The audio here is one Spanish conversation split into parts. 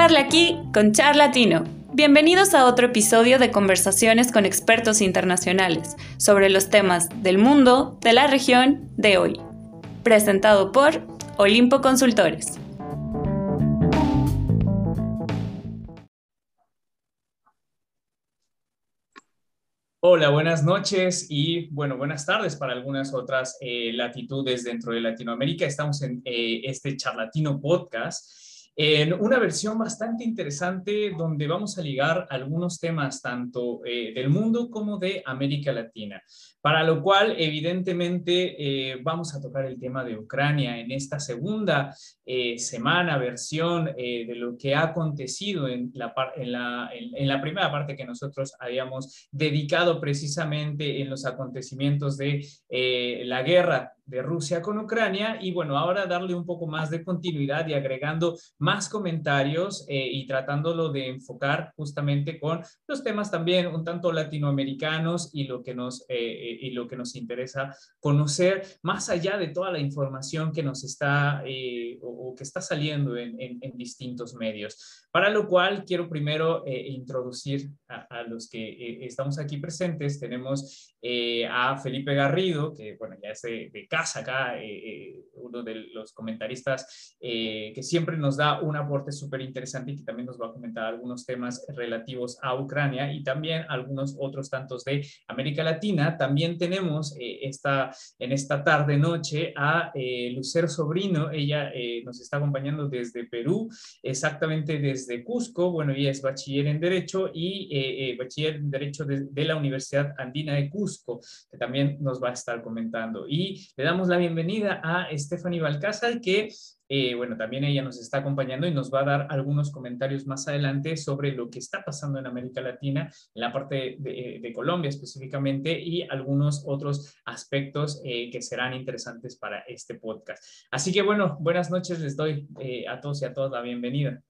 Charla aquí con Charlatino. Bienvenidos a otro episodio de conversaciones con expertos internacionales sobre los temas del mundo, de la región, de hoy. Presentado por Olimpo Consultores. Hola, buenas noches y bueno, buenas tardes para algunas otras eh, latitudes dentro de Latinoamérica. Estamos en eh, este charlatino podcast en una versión bastante interesante donde vamos a ligar algunos temas tanto eh, del mundo como de América Latina. Para lo cual, evidentemente, eh, vamos a tocar el tema de Ucrania en esta segunda eh, semana, versión eh, de lo que ha acontecido en la, en, la, en, la, primera parte que nosotros habíamos dedicado precisamente en los acontecimientos de la guerra de Rusia con Ucrania. Y bueno, ahora darle un poco más de continuidad y agregando más comentarios y tratándolo de enfocar justamente con los temas también un tanto latinoamericanos y lo que nos y lo que nos interesa conocer, más allá de toda la información que nos está eh, o, que está saliendo en, distintos medios. Para lo cual quiero primero eh, introducir a, los que estamos aquí presentes. Tenemos a Felipe Garrido, que bueno, ya es de, de casa acá, uno de los comentaristas que siempre nos da un aporte súper interesante y que también nos va a comentar algunos temas relativos a Ucrania y también algunos otros tantos de América Latina. También tenemos eh, esta, en esta tarde-noche a eh, Lucero Sobrino. Ella eh, nos está acompañando desde Perú, exactamente desde Cusco. Bueno, ella es bachiller en Derecho y bachiller en Derecho de, de, la Universidad Andina de Cusco, que también nos va a estar comentando. Y le damos la bienvenida a Stephanie Balcázar, que eh, bueno, también ella nos está acompañando y nos va a dar algunos comentarios más adelante sobre lo que está pasando en América Latina, en la parte de, Colombia específicamente y algunos otros aspectos eh, que serán interesantes para este podcast. Así que bueno, buenas noches, les doy eh, a todos y a todas la bienvenida.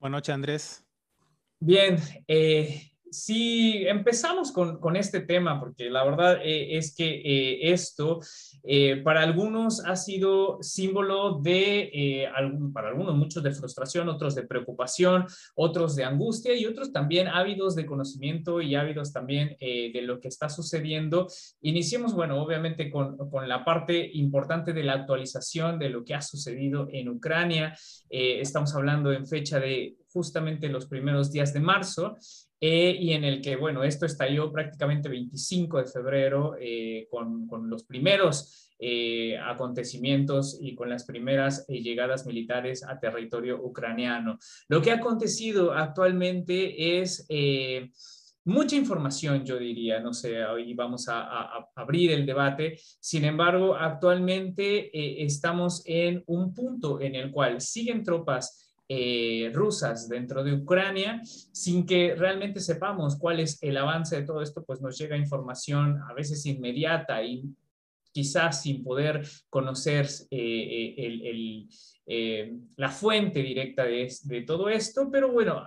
Buenas noches, Andrés. Bien, si empezamos con, con, este tema, porque la verdad eh, es que eh, esto eh, para algunos ha sido símbolo de, para algunos muchos de frustración, otros de preocupación, otros de angustia y otros también ávidos de conocimiento y ávidos también de lo que está sucediendo. Iniciemos, bueno, obviamente con, con, la parte importante de la actualización de lo que ha sucedido en Ucrania. estamos hablando en fecha de justamente los primeros días de marzo eh, y en el que, bueno, esto estalló prácticamente 25 de febrero eh, con, con, los primeros eh, acontecimientos y con las primeras llegadas militares a territorio ucraniano. Lo que ha acontecido actualmente es mucha información, yo diría, no sé, hoy vamos a, a, abrir el debate. Sin embargo, actualmente estamos en un punto en el cual siguen tropas eh, rusas dentro de Ucrania, sin que realmente sepamos cuál es el avance de todo esto, pues nos llega información a veces inmediata y quizás sin poder conocer eh, eh, la fuente directa de, de todo esto, pero bueno,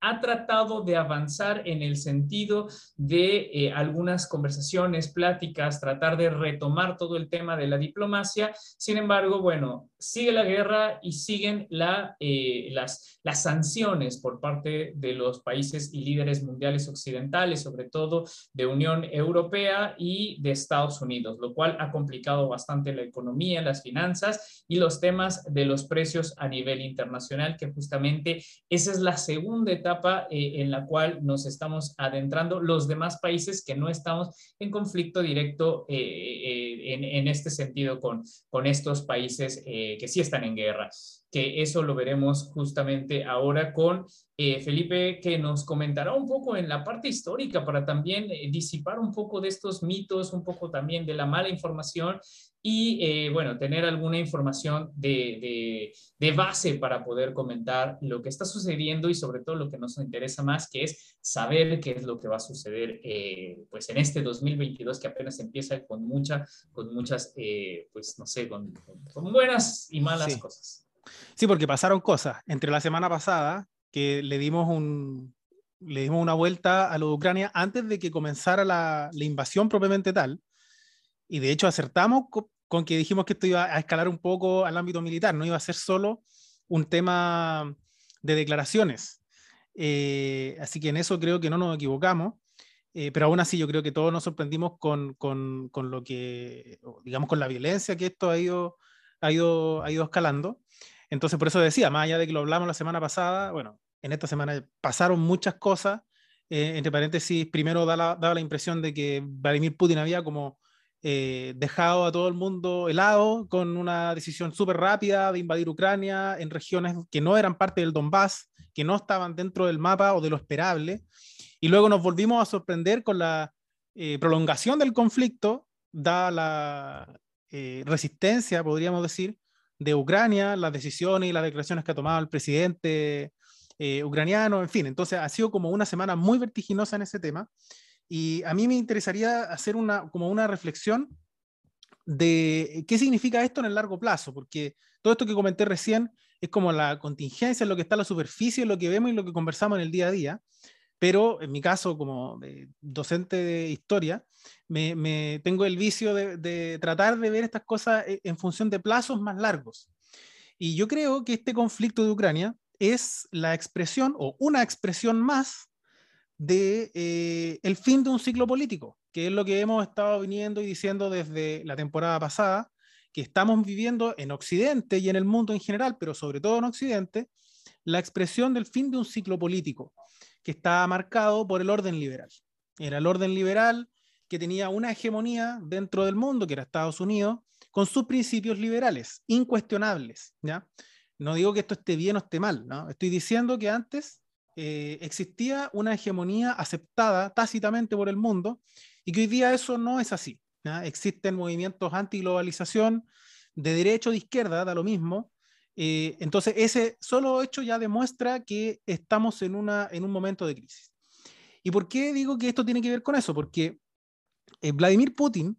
ha tratado de avanzar en el sentido de eh, algunas conversaciones, pláticas, tratar de retomar todo el tema de la diplomacia. Sin embargo, bueno, sigue la guerra y siguen eh, las, las sanciones por parte de los países y líderes mundiales occidentales, sobre todo de Unión Europea y de Estados Unidos, lo cual ha complicado bastante la economía, las finanzas y los temas de los precios a nivel internacional, que justamente esa es la segunda etapa eh, en la cual nos estamos adentrando los demás países que no estamos en conflicto directo eh, eh, en, en, este sentido con, con estos países que sí están en guerra que eso lo veremos justamente ahora con Felipe, que nos comentará un poco en la parte histórica para también disipar un poco de estos mitos, un poco también de la mala información y, eh, bueno, tener alguna información de, de, base para poder comentar lo que está sucediendo y sobre todo lo que nos interesa más, que es saber qué es lo que va a suceder, eh, pues, en este 2022 que apenas empieza con, mucha, con muchas, eh, pues, no sé, con, con, buenas y malas cosas. Sí, porque pasaron cosas. Entre la semana pasada, que le dimos un, le dimos una vuelta a lo de Ucrania antes de que comenzara la, la invasión propiamente tal, y de hecho acertamos con, que dijimos que esto iba a escalar un poco al ámbito militar, no iba a ser solo un tema de declaraciones. Eh, así que en eso creo que no nos equivocamos. Eh, pero aún así yo creo que todos nos sorprendimos con, con, con, lo que, digamos, con la violencia que esto ha ido, ha ido, ha ido escalando. Entonces, por eso decía, más allá de que lo hablamos la semana pasada, bueno, en esta semana pasaron muchas cosas. Eh, entre paréntesis, primero daba, daba, la impresión de que Vladimir Putin había como eh, dejado a todo el mundo helado con una decisión súper rápida de invadir Ucrania en regiones que no eran parte del Donbass, que no estaban dentro del mapa o de lo esperable. Y luego nos volvimos a sorprender con la eh, prolongación del conflicto, dada la eh, resistencia, podríamos decir, de Ucrania, las decisiones y las declaraciones que ha tomado el presidente eh, ucraniano, en fin. Entonces ha sido como una semana muy vertiginosa en ese tema. Y a mí me interesaría hacer una, como una reflexión de qué significa esto en el largo plazo, porque todo esto que comenté recién es como la contingencia, lo que está en la superficie, lo que vemos y lo que conversamos en el día a día pero en mi caso, como docente de historia, me, tengo el vicio de, tratar de ver estas cosas e, en función de plazos más largos. Y yo creo que este conflicto de Ucrania es la expresión o una expresión más de eh, el fin de un ciclo político, que es lo que hemos estado viniendo y diciendo desde la temporada pasada, que estamos viviendo en Occidente y en el mundo en general, pero sobre todo en Occidente, la expresión del fin de un ciclo político que estaba marcado por el orden liberal. Era el orden liberal que tenía una hegemonía dentro del mundo, que era Estados Unidos, con sus principios liberales, incuestionables. ¿ya? No digo que esto esté bien o esté mal, ¿no? estoy diciendo que antes eh, existía una hegemonía aceptada tácitamente por el mundo y que hoy día eso no es así. ¿ya? Existen movimientos anti-globalización de derecho o de izquierda, da lo mismo, eh, entonces, ese solo hecho ya demuestra que estamos en, una, en un momento de crisis. ¿Y por qué digo que esto tiene que ver con eso? Porque eh, Vladimir Putin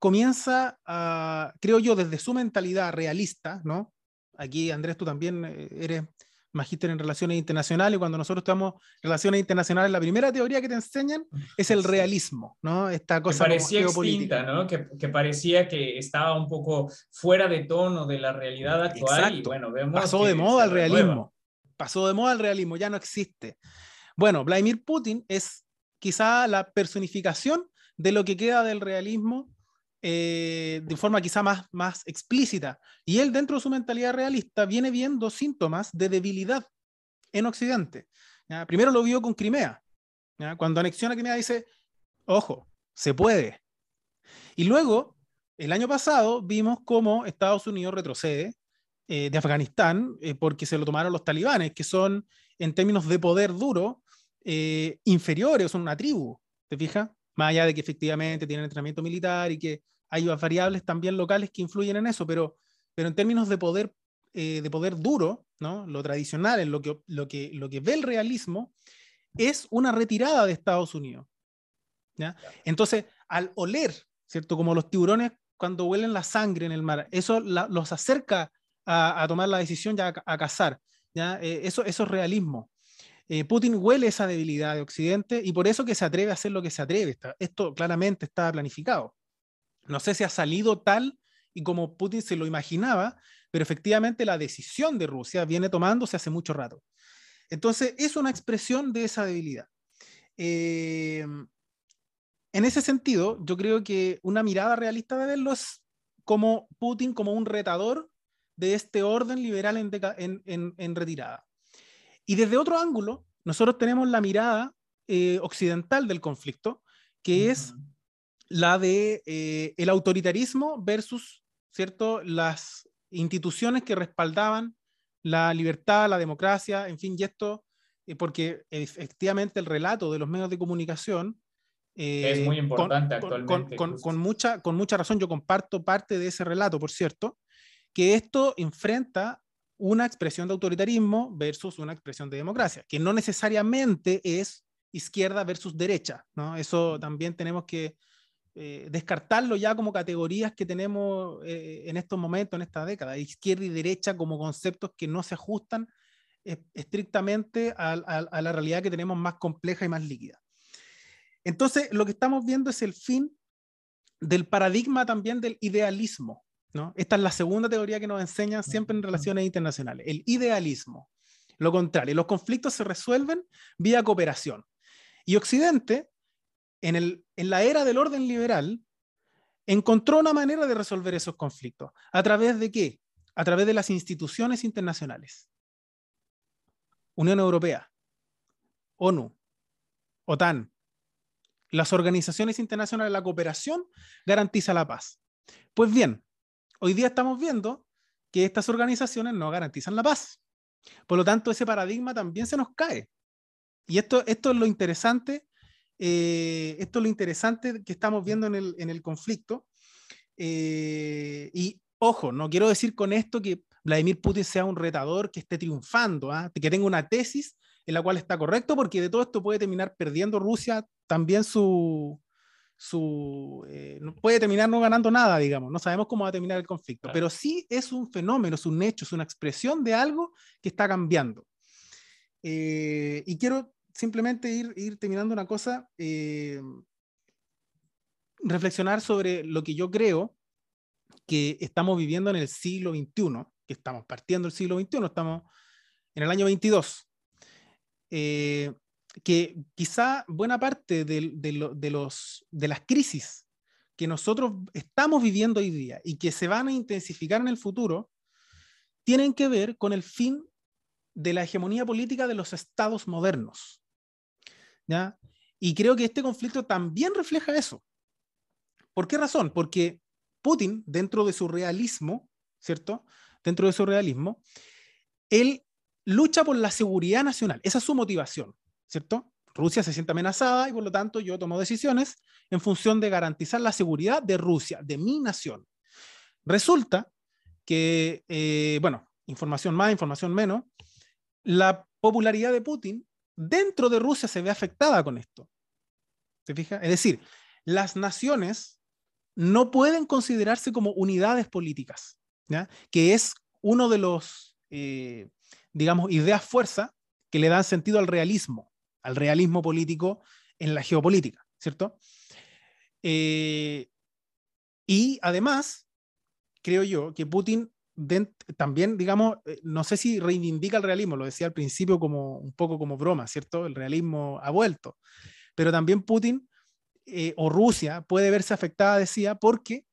comienza a, creo yo, desde su mentalidad realista, ¿no? Aquí, Andrés, tú también eres magíster en relaciones internacionales, cuando nosotros estamos relaciones internacionales, la primera teoría que te enseñan es el realismo, ¿no? Esta cosa que parecía extinta, ¿no? Que, que, parecía que estaba un poco fuera de tono de la realidad actual. Y bueno, vemos Pasó de moda el realismo. Pasó de moda el realismo, ya no existe. Bueno, Vladimir Putin es quizá la personificación de lo que queda del realismo eh, de forma quizá más, más explícita. Y él, dentro de su mentalidad realista, viene viendo síntomas de debilidad en Occidente. Primero lo vio con Crimea. Cuando anexiona Crimea dice, ojo, se puede. Y luego, el año pasado, vimos cómo Estados Unidos retrocede eh, de Afganistán eh, porque se lo tomaron los talibanes, que son, en términos de poder duro, inferiores, son una tribu, ¿te fijas? Más allá de que efectivamente tienen entrenamiento militar y que hay variables también locales que influyen en eso, pero, pero en términos de poder, eh, de poder duro, ¿no? lo tradicional, en lo que, lo, que, lo que ve el realismo, es una retirada de Estados Unidos. ¿ya? Entonces, al oler, ¿cierto? Como los tiburones cuando huelen la sangre en el mar, eso los acerca a, tomar la decisión ya a, cazar. ¿ya? Eh, eso, eso es realismo. Eh, Putin huele esa debilidad de Occidente y por eso que se atreve a hacer lo que se atreve. esto claramente está planificado. No sé si ha salido tal y como Putin se lo imaginaba, pero efectivamente la decisión de Rusia viene tomándose hace mucho rato. Entonces, es una expresión de esa debilidad. Eh, en ese sentido, yo creo que una mirada realista de verlo es como Putin como un retador de este orden liberal en, retirada. Y desde otro ángulo, nosotros tenemos la mirada eh, occidental del conflicto, que es la de eh, el autoritarismo versus, ¿cierto?, las instituciones que respaldaban la libertad, la democracia, en fin, y esto, eh, porque efectivamente el relato de los medios de comunicación eh, es muy importante actualmente. Con, mucha, con mucha razón, yo comparto parte de ese relato, por cierto, que esto enfrenta una expresión de autoritarismo versus una expresión de democracia, que no necesariamente es izquierda versus derecha, ¿no? Eso también tenemos que eh, descartarlo ya como categorías que tenemos eh, en estos momentos, en esta década, izquierda y derecha como conceptos que no se ajustan eh, estrictamente a, a, la realidad que tenemos más compleja y más líquida. Entonces, lo que estamos viendo es el fin del paradigma también del idealismo. ¿no? Esta es la segunda teoría que nos enseñan siempre en relaciones internacionales, el idealismo. Lo contrario, los conflictos se resuelven vía cooperación. Y Occidente, en, el, en la era del orden liberal, encontró una manera de resolver esos conflictos. ¿A través de qué? A través de las instituciones internacionales. Unión Europea, ONU, OTAN, las organizaciones internacionales, la cooperación garantiza la paz. Pues bien, hoy día estamos viendo que estas organizaciones no garantizan la paz. Por lo tanto, ese paradigma también se nos cae. Y esto, esto es lo interesante, eh, esto es lo interesante que estamos viendo en el, en el conflicto. Eh, y ojo, no quiero decir con esto que Vladimir Putin sea un retador que esté triunfando, ¿ah? que tenga una tesis en la cual está correcto, porque de todo esto puede terminar perdiendo Rusia también su, su eh, puede terminar no ganando nada, digamos, no sabemos cómo va a terminar el conflicto, pero sí es un fenómeno, es un hecho, es una expresión de algo que está cambiando. y quiero simplemente ir, ir terminando una cosa, eh, reflexionar sobre lo que yo creo que estamos viviendo en el siglo XXI, que estamos partiendo del siglo XXI, estamos en el año 22. Eh, que quizá buena parte de, de, los, de las crisis que nosotros estamos viviendo hoy día y que se van a intensificar en el futuro, tienen que ver con el fin de la hegemonía política de los estados modernos. Y creo que este conflicto también refleja eso. ¿Por qué razón? Porque Putin, dentro de su realismo, ¿cierto? Dentro de su realismo, él lucha por la seguridad nacional. Esa es su motivación, ¿cierto? Rusia se siente amenazada y por lo tanto yo tomo decisiones en función de garantizar la seguridad de Rusia, de mi nación. Resulta que, eh, bueno, información más, información menos, la popularidad de Putin dentro de Rusia se ve afectada con esto. ¿Se fija? Es decir, las naciones no pueden considerarse como unidades políticas, que es uno de los, eh, digamos, ideas fuerza que le dan sentido al realismo, al realismo político en la geopolítica, ¿cierto? Eh, y además, creo yo que Putin también, digamos, eh, no sé si reivindica el realismo, lo decía al principio como un poco como broma, ¿cierto? El realismo ha vuelto, pero también Putin eh, o Rusia puede verse afectada, decía, porque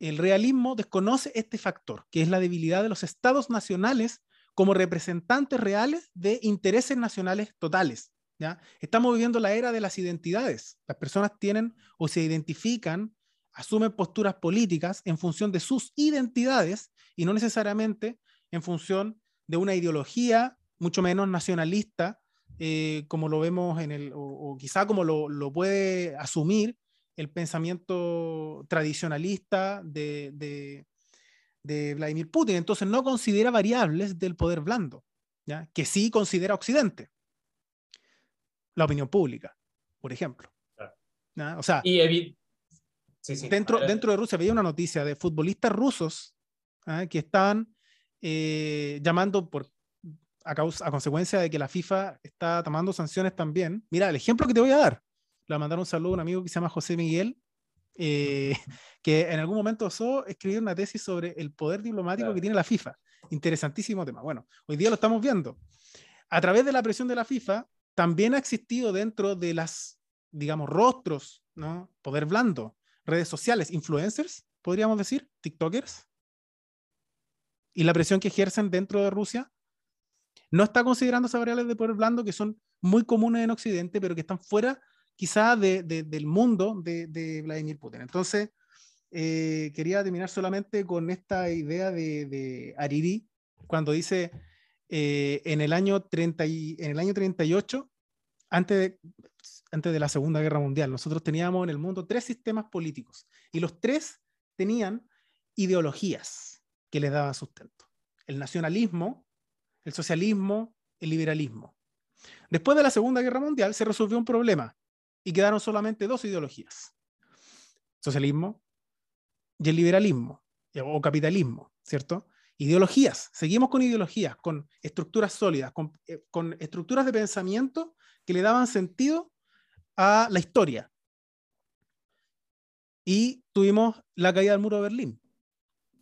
el realismo desconoce este factor, que es la debilidad de los estados nacionales como representantes reales de intereses nacionales totales. ¿ya? Estamos viviendo la era de las identidades. Las personas tienen o se identifican, asumen posturas políticas en función de sus identidades y no necesariamente en función de una ideología, mucho menos nacionalista, eh, como lo vemos en el, o, quizá como lo, lo, puede asumir el pensamiento tradicionalista de, de, de, Vladimir Putin. Entonces no considera variables del poder blando, ¿ya? que sí considera Occidente. La opinión pública, por ejemplo. O sea, y dentro, dentro de Rusia veía una noticia de futbolistas rusos ¿ah? que estaban eh, llamando por, a, causa, a consecuencia de que la FIFA está tomando sanciones también. Mira, el ejemplo que te voy a dar, le voy a mandar un saludo a un amigo que se llama José Miguel, eh, que en algún momento osó escribir una tesis sobre el poder diplomático que tiene la FIFA. Interesantísimo tema. Bueno, hoy día lo estamos viendo. A través de la presión de la FIFA, también ha existido dentro de las, digamos, rostros, ¿no? Poder blando, redes sociales, influencers, podríamos decir, TikTokers, y la presión que ejercen dentro de Rusia, no está considerando esas variables de poder blando que son muy comunes en Occidente, pero que están fuera quizá de, del mundo de, Vladimir Putin. Entonces, eh, quería terminar solamente con esta idea de, Ariri, cuando dice eh, en, el año 30 y, en el año 38, antes de, antes de la Segunda Guerra Mundial, nosotros teníamos en el mundo tres sistemas políticos y los tres tenían ideologías que les daban sustento. El nacionalismo, el socialismo, el liberalismo. Después de la Segunda Guerra Mundial se resolvió un problema y quedaron solamente dos ideologías, socialismo y el liberalismo o capitalismo, ¿cierto? Ideologías, seguimos con ideologías, con estructuras sólidas, con, eh, con estructuras de pensamiento que le daban sentido a la historia. Y tuvimos la caída del muro de Berlín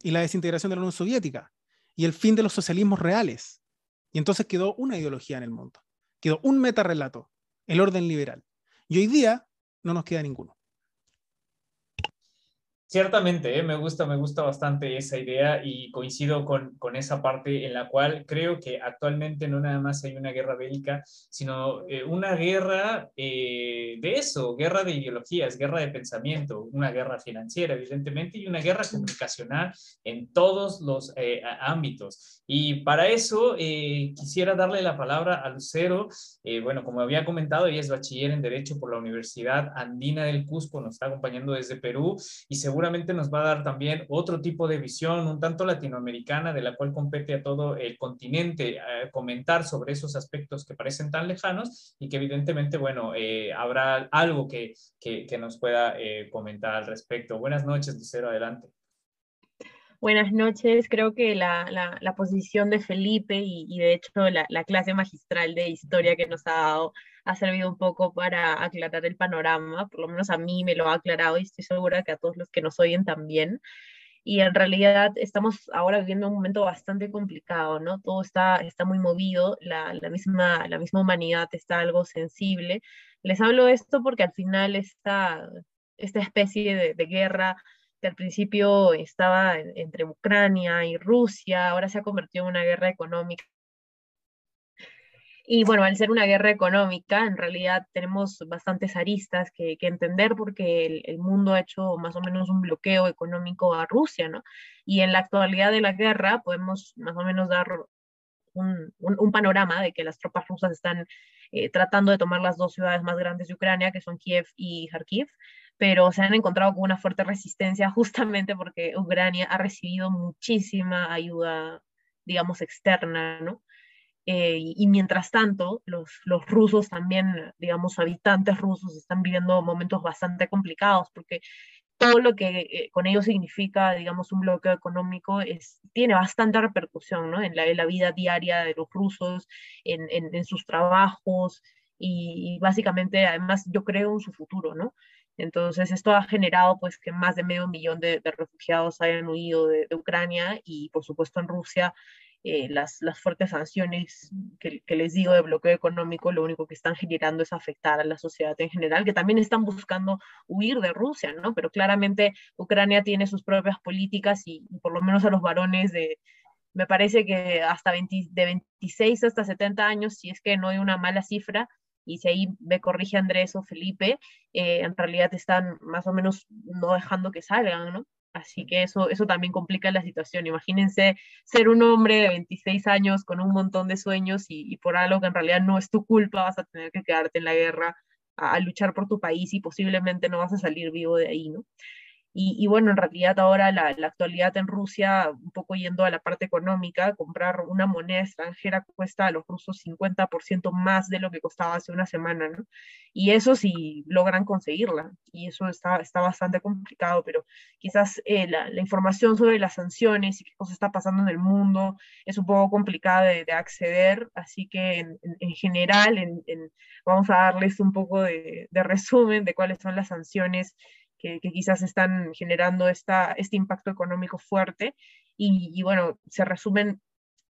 y la desintegración de la Unión Soviética y el fin de los socialismos reales. Y entonces quedó una ideología en el mundo, quedó un metarrelato, el orden liberal. Y hoy día no nos queda ninguno. Ciertamente, ¿eh? me gusta, me gusta bastante esa idea y coincido con, con, esa parte en la cual creo que actualmente no nada más hay una guerra bélica, sino eh, una guerra eh, de eso, guerra de ideologías, guerra de pensamiento, una guerra financiera, evidentemente, y una guerra comunicacional en todos los ámbitos. Y para eso quisiera darle la palabra a Lucero. bueno, como había comentado, ella es bachiller en Derecho por la Universidad Andina del Cusco, nos está acompañando desde Perú y se seguramente nos va a dar también otro tipo de visión, un tanto latinoamericana, de la cual compete a todo el continente eh, comentar sobre esos aspectos que parecen tan lejanos y que evidentemente, bueno, eh, habrá algo que, que, nos pueda eh, comentar al respecto. Buenas noches, Lucero, adelante. Buenas noches. Creo que la, la, posición de Felipe y, de hecho la, clase magistral de historia que nos ha dado ha servido un poco para aclarar el panorama, por lo menos a mí me lo ha aclarado y estoy segura que a todos los que nos oyen también. Y en realidad estamos ahora viviendo un momento bastante complicado, ¿no? Todo está, está muy movido, la, la misma, la misma humanidad está algo sensible. Les hablo esto porque al final esta, esta especie de, de guerra que al principio estaba entre Ucrania y Rusia, ahora se ha convertido en una guerra económica y bueno, al ser una guerra económica, en realidad tenemos bastantes aristas que, entender porque el, mundo ha hecho más o menos un bloqueo económico a Rusia, ¿no? Y en la actualidad de la guerra podemos más o menos dar un, un, panorama de que las tropas rusas están eh, tratando de tomar las dos ciudades más grandes de Ucrania, que son Kiev y Kharkiv, pero se han encontrado con una fuerte resistencia justamente porque Ucrania ha recibido muchísima ayuda, digamos, externa, ¿no? Eh, y, mientras tanto, los, los, rusos también, digamos, habitantes rusos están viviendo momentos bastante complicados porque todo lo que eh, con ello significa, digamos, un bloqueo económico es, tiene bastante repercusión ¿no? en, la, en la vida diaria de los rusos, en, en, sus trabajos y, básicamente, además, yo creo en su futuro, ¿no? Entonces, esto ha generado pues que más de medio millón de, de refugiados hayan huido de, de, Ucrania y, por supuesto, en Rusia eh, las, las, fuertes sanciones que, les digo de bloqueo económico, lo único que están generando es afectar a la sociedad en general, que también están buscando huir de Rusia, ¿no? Pero claramente Ucrania tiene sus propias políticas y, por lo menos a los varones de, me parece que hasta 20, de 26 hasta 70 años, si es que no hay una mala cifra, y si ahí me corrige Andrés o Felipe, eh, en realidad están más o menos no dejando que salgan, ¿no? Así que eso, eso también complica la situación. Imagínense ser un hombre de 26 años con un montón de sueños y, por algo que en realidad no es tu culpa, vas a tener que quedarte en la guerra a, a, luchar por tu país y posiblemente no vas a salir vivo de ahí, ¿no? Y, bueno, en realidad ahora la, actualidad en Rusia, un poco yendo a la parte económica, comprar una moneda extranjera cuesta a los rusos 50% más de lo que costaba hace una semana, ¿no? Y eso si logran conseguirla, y eso está, está bastante complicado, pero quizás eh, la, información sobre las sanciones y qué cosa está pasando en el mundo es un poco complicada de, acceder, así que en, en, general en, vamos a darles un poco de, de resumen de cuáles son las sanciones que, quizás están generando esta, este impacto económico fuerte. Y, y, bueno, se resumen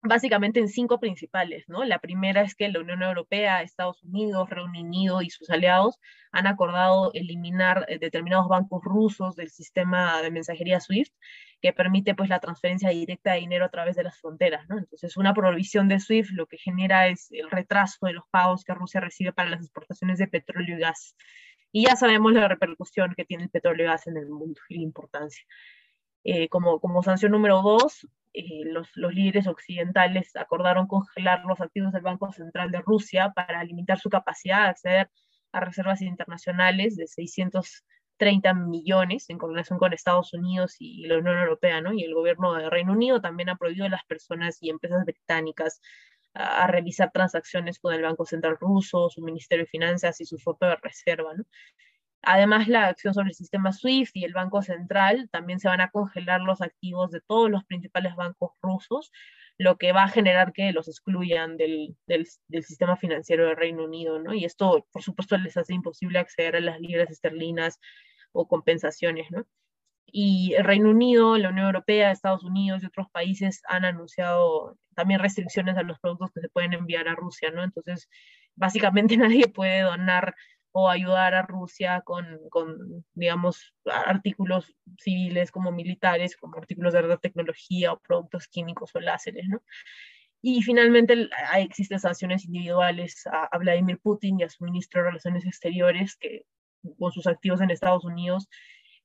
básicamente en cinco principales, ¿no? La primera es que la Unión Europea, Estados Unidos, Reino Unido y sus aliados han acordado eliminar eh, determinados bancos rusos del sistema de mensajería SWIFT, que permite pues la transferencia directa de dinero a través de las fronteras, ¿no? Entonces, una prohibición de SWIFT lo que genera es el retraso de los pagos que Rusia recibe para las exportaciones de petróleo y gas. Y ya sabemos la repercusión que tiene el petróleo y gas en el mundo y la importancia. Eh, como, como sanción número dos, eh, los, los, líderes occidentales acordaron congelar los activos del Banco Central de Rusia para limitar su capacidad de acceder a reservas internacionales de 630 millones en coordinación con Estados Unidos y la Unión Europea, ¿no? Y el gobierno de Reino Unido también ha prohibido a las personas y empresas británicas a, revisar transacciones con el Banco Central ruso, su Ministerio de Finanzas y su foto de reserva. ¿no? Además, la acción sobre el sistema SWIFT y el Banco Central también se van a congelar los activos de todos los principales bancos rusos, lo que va a generar que los excluyan del, del, del sistema financiero del Reino Unido, ¿no? Y esto, por supuesto, les hace imposible acceder a las libras esterlinas o compensaciones, ¿no? Y el Reino Unido, la Unión Europea, Estados Unidos y otros países han anunciado también restricciones a los productos que se pueden enviar a Rusia, ¿no? Entonces, básicamente nadie puede donar o ayudar a Rusia con, con, digamos, artículos civiles como militares, como artículos de tecnología o productos químicos o láseres, ¿no? Y finalmente existen sanciones individuales a, a, Vladimir Putin y a su ministro de Relaciones Exteriores, que con sus activos en Estados Unidos,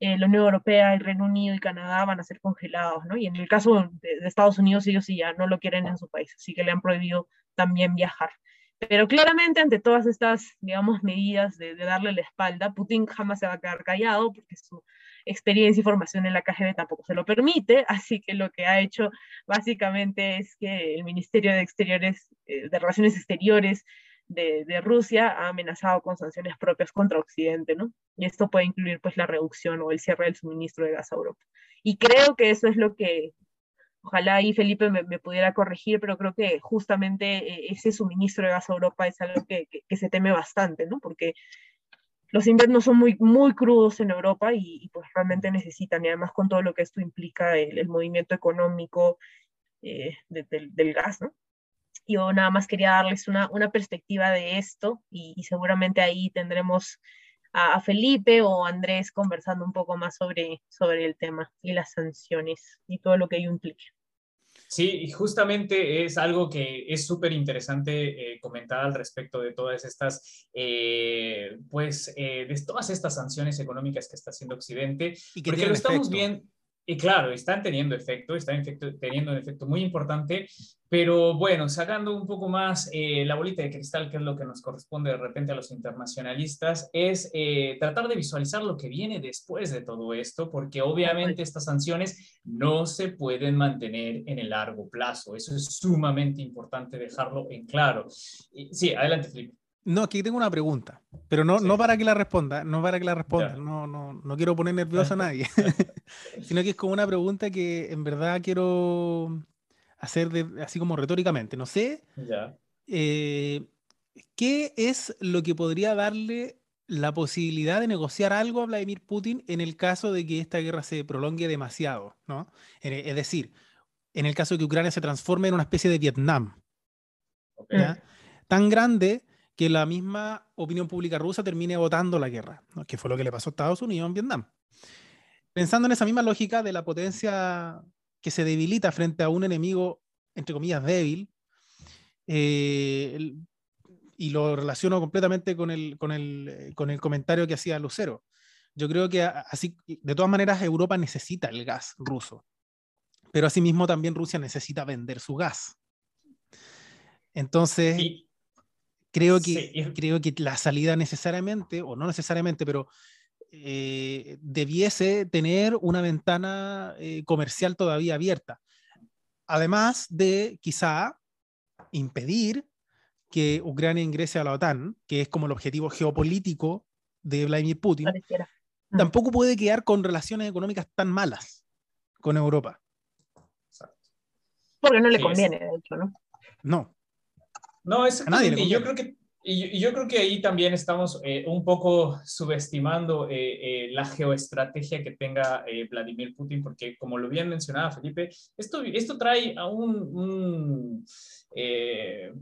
eh, la Unión Europea, el Reino Unido y Canadá van a ser congelados, ¿no? Y en el caso de, Estados Unidos, ellos sí ya no lo quieren en su país, así que le han prohibido también viajar. Pero claramente ante todas estas, digamos, medidas de, de, darle la espalda, Putin jamás se va a quedar callado porque su experiencia y formación en la KGB tampoco se lo permite, así que lo que ha hecho básicamente es que el Ministerio de Exteriores, eh, de Relaciones Exteriores de, Rusia ha amenazado con sanciones propias contra Occidente, ¿no? Y esto puede incluir pues la reducción o el cierre del suministro de gas a Europa. Y creo que eso es lo que ojalá ahí Felipe me, pudiera corregir, pero creo que justamente eh, ese suministro de gas a Europa es algo que, que, que, se teme bastante, ¿no? Porque los inviernos son muy, muy crudos en Europa y, y, pues realmente necesitan, y además con todo lo que esto implica el, movimiento económico eh, de, de, del gas, ¿no? Yo nada más quería darles una, una perspectiva de esto y, y seguramente ahí tendremos a, Felipe o Andrés conversando un poco más sobre, sobre el tema y las sanciones y todo lo que ello implica. Sí, y justamente es algo que es súper interesante eh, comentar al respecto de todas estas, eh, pues, eh, de todas estas sanciones económicas que está haciendo Occidente, y que porque lo estamos viendo. Y claro, están teniendo efecto, están teniendo un efecto muy importante, pero bueno, sacando un poco más eh, la bolita de cristal, que es lo que nos corresponde de repente a los internacionalistas, es eh, tratar de visualizar lo que viene después de todo esto, porque obviamente estas sanciones no se pueden mantener en el largo plazo. Eso es sumamente importante dejarlo en claro. Sí, adelante, Felipe. No, aquí tengo una pregunta, pero no, sí. no para que la responda, no para que la responda, no, no, no quiero poner nervioso a nadie, sino que es como una pregunta que en verdad quiero hacer de, así como retóricamente. No sé, ya. Eh, ¿qué es lo que podría darle la posibilidad de negociar algo a Vladimir Putin en el caso de que esta guerra se prolongue demasiado? ¿no? Es decir, en el caso de que Ucrania se transforme en una especie de Vietnam. Okay. Tan grande que la misma opinión pública rusa termine votando la guerra, ¿no? que fue lo que le pasó a Estados Unidos en Vietnam. Pensando en esa misma lógica de la potencia que se debilita frente a un enemigo, entre comillas, débil, eh, y lo relaciono completamente con el, con, el, con el comentario que hacía Lucero. Yo creo que así, de todas maneras, Europa necesita el gas ruso, pero asimismo también Rusia necesita vender su gas. Entonces, creo que, sí. creo que la salida necesariamente, o no necesariamente, pero eh, debiese tener una ventana eh, comercial todavía abierta. Además de quizá impedir que Ucrania ingrese a la OTAN, que es como el objetivo geopolítico de Vladimir Putin, Pareciera. tampoco puede quedar con relaciones económicas tan malas con Europa. Porque no le conviene, de hecho, ¿no? No, no, exactamente. Y yo creo que y yo creo que ahí también estamos eh, un poco subestimando eh, eh, la geoestrategia que tenga Vladimir Putin, porque como lo bien mencionaba Felipe, esto, esto trae a un, un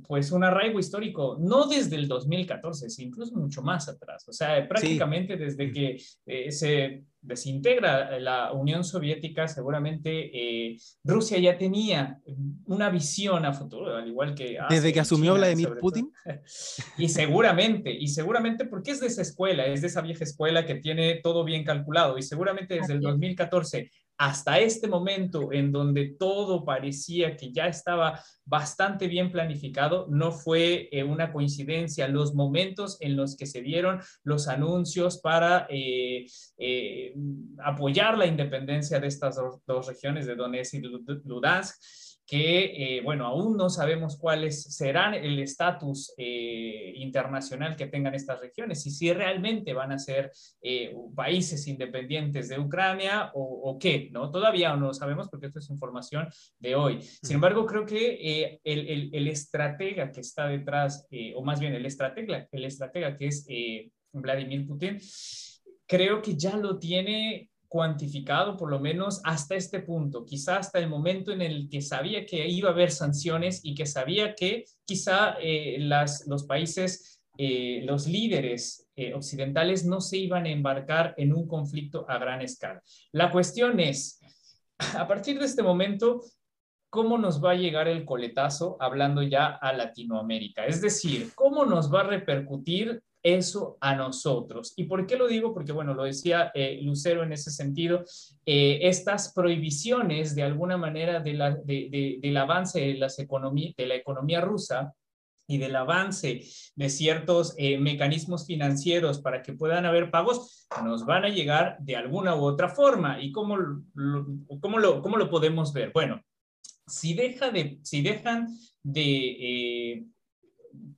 pues un arraigo histórico, no desde el 2014, sino incluso mucho más atrás. O sea, prácticamente sí. desde que se desintegra la Unión Soviética, seguramente eh, Rusia ya tenía una visión a futuro, al igual que... Desde que asumió China, Vladimir Putin. y seguramente, y seguramente porque es de esa escuela, es de esa vieja escuela que tiene todo bien calculado, y seguramente desde el 2014 hasta este momento en donde todo parecía que ya estaba bastante bien planificado, no fue eh, una coincidencia. Los momentos en los que se dieron los anuncios para eh, eh, apoyar la independencia de estas dos, dos regiones de Donetsk y Ludansk que, eh, bueno, aún no sabemos cuáles serán el estatus eh, internacional que tengan estas regiones y si realmente van a ser eh, países independientes de Ucrania o, o, qué, ¿no? Todavía no lo sabemos porque esto es información de hoy. Sin embargo, creo que eh, el, el, el, estratega que está detrás, eh, o más bien el estratega, el estratega que es Vladimir Putin, creo que ya lo tiene cuantificado, por lo menos hasta este punto, quizá hasta el momento en el que sabía que iba a haber sanciones y que sabía que quizá eh, las, los países, eh, los líderes eh, occidentales no se iban a embarcar en un conflicto a gran escala. La cuestión es, a partir de este momento, ¿cómo nos va a llegar el coletazo hablando ya a Latinoamérica? Es decir, ¿cómo nos va a repercutir eso a nosotros. ¿Y por qué lo digo? Porque, bueno, lo decía eh, Lucero en ese sentido, eh, estas prohibiciones de alguna manera del avance de, las de la economía rusa y del avance de ciertos eh, mecanismos financieros para que puedan haber pagos, nos van a llegar de alguna u otra forma. ¿Y cómo, cómo, lo, cómo lo podemos ver? Bueno, si, deja de, si dejan de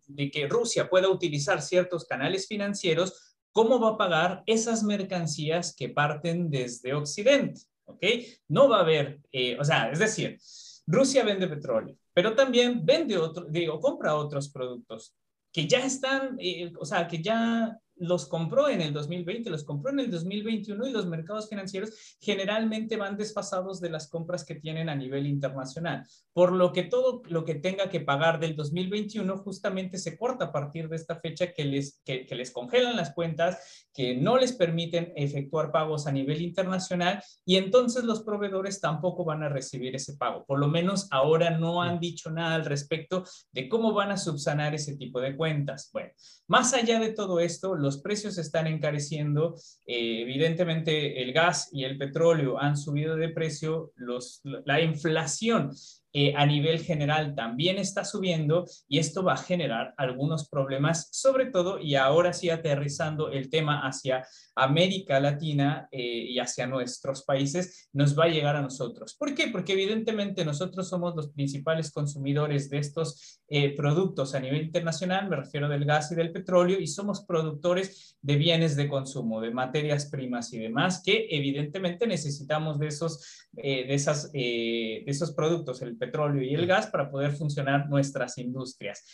de que Rusia pueda utilizar ciertos canales financieros, ¿cómo va a pagar esas mercancías que parten desde Occidente? ¿Ok? No va a haber, eh, o sea, es decir, Rusia vende petróleo, pero también vende otro, digo, compra otros productos que ya están, eh, o sea, que ya los compró en el 2020, los compró en el 2021 y los mercados financieros generalmente van desfasados de las compras que tienen a nivel internacional, por lo que todo lo que tenga que pagar del 2021 justamente se corta a partir de esta fecha que les, que, les congelan las cuentas, que no les permiten efectuar pagos a nivel internacional y entonces los proveedores tampoco van a recibir ese pago. Por lo menos ahora no han dicho nada al respecto de cómo van a subsanar ese tipo de cuentas. Bueno, más allá de todo esto, los precios están encareciendo. Eh, evidentemente, el gas y el petróleo han subido de precio. Los, la inflación eh, a nivel general también está subiendo y esto va a generar algunos problemas, sobre todo, y ahora sí aterrizando el tema hacia América Latina eh, y hacia nuestros países, nos va a llegar a nosotros. ¿Por qué? Porque evidentemente nosotros somos los principales consumidores de estos eh, productos a nivel internacional, me refiero del gas y del petróleo, y somos productores de bienes de consumo, de materias primas y demás, que evidentemente necesitamos de esos, de esas, de esos productos, el y el gas para poder funcionar nuestras industrias.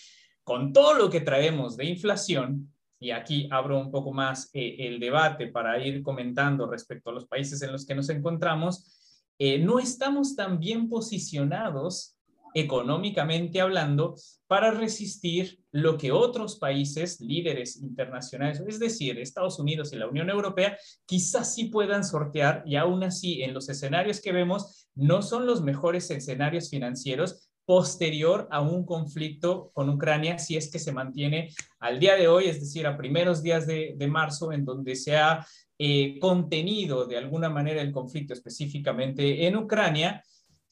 Con todo lo que traemos de inflación, y aquí abro un poco más eh, el debate para ir comentando respecto a los países en los que nos encontramos, eh, no estamos tan bien posicionados económicamente hablando, para resistir lo que otros países líderes internacionales, es decir, Estados Unidos y la Unión Europea, quizás sí puedan sortear y aún así en los escenarios que vemos no son los mejores escenarios financieros posterior a un conflicto con Ucrania, si es que se mantiene al día de hoy, es decir, a primeros días de, marzo, en donde se ha eh, contenido de alguna manera el conflicto específicamente en Ucrania.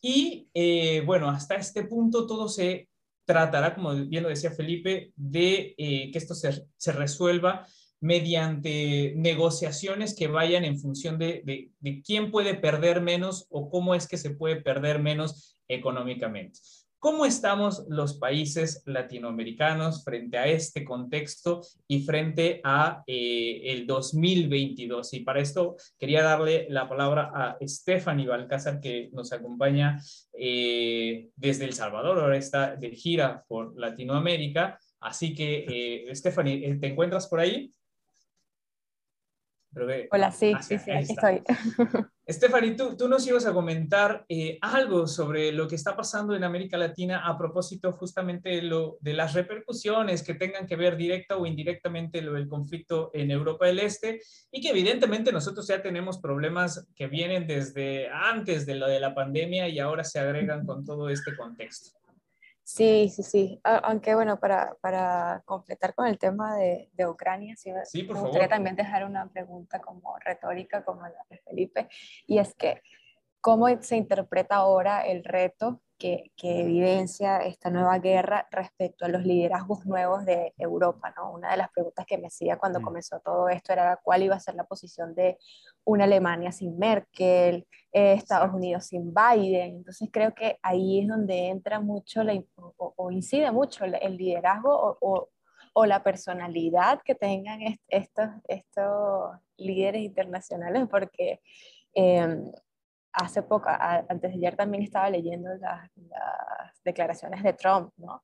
Y eh, bueno, hasta este punto todo se tratará, como bien lo decía Felipe, de eh, que esto se, se, resuelva mediante negociaciones que vayan en función de, de, de quién puede perder menos o cómo es que se puede perder menos económicamente. ¿Cómo estamos los países latinoamericanos frente a este contexto y frente a eh, el 2022? Y para esto quería darle la palabra a Stephanie Balcázar, que nos acompaña eh, desde El Salvador, ahora está de gira por Latinoamérica. Así que, eh, Stephanie, ¿te encuentras por ahí? Hola, sí, sí, sí, aquí estoy. Stephanie, tú, tú, nos ibas a comentar eh, algo sobre lo que está pasando en América Latina a propósito justamente lo, de las repercusiones que tengan que ver directa o indirectamente lo del conflicto en Europa del Este y que evidentemente nosotros ya tenemos problemas que vienen desde antes de lo de la pandemia y ahora se agregan con todo este contexto. Sí, sí, sí. Aunque bueno, para, para completar con el tema de, de Ucrania, sí, me gustaría también dejar una pregunta como retórica como la de Felipe, y es que, ¿cómo se interpreta ahora el reto que, evidencia esta nueva guerra respecto a los liderazgos nuevos de Europa. ¿no? Una de las preguntas que me hacía cuando mm. comenzó todo esto era cuál iba a ser la posición de una Alemania sin Merkel, eh, Estados Unidos sin Biden. Entonces creo que ahí es donde entra mucho la, o, incide mucho el liderazgo o, o, la personalidad que tengan estos, estos líderes internacionales, porque... Eh, hace poco, antes de ayer también estaba leyendo las, declaraciones de Trump, ¿no?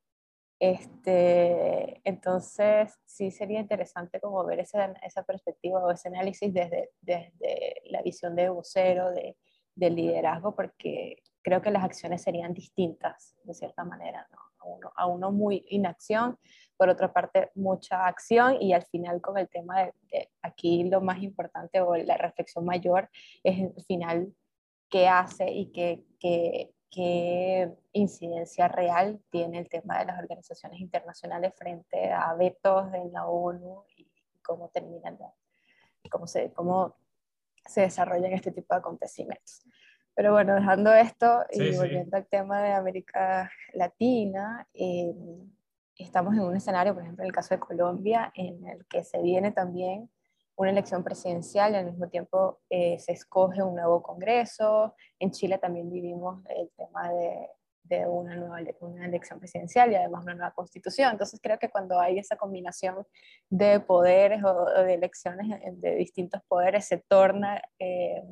Este, entonces, sí sería interesante como ver esa, esa perspectiva o ese análisis desde, desde la visión de vocero, de, del liderazgo, porque creo que las acciones serían distintas, de cierta manera, ¿no? a, uno, a uno muy inacción, por otra parte mucha acción y al final con el tema de, aquí lo más importante o la reflexión mayor es al final qué hace y qué, qué, qué incidencia real tiene el tema de las organizaciones internacionales frente a vetos de la ONU y cómo terminan, cómo se, cómo se desarrollan este tipo de acontecimientos. Pero bueno, dejando esto y volviendo al tema de América Latina, eh, estamos en un escenario, por ejemplo, en el caso de Colombia, en el que se viene también una elección presidencial y al mismo tiempo eh, se escoge un nuevo Congreso. En Chile también vivimos el tema de, de una nueva una elección presidencial y además una nueva constitución. Entonces creo que cuando hay esa combinación de poderes o, de elecciones de distintos poderes se torna eh,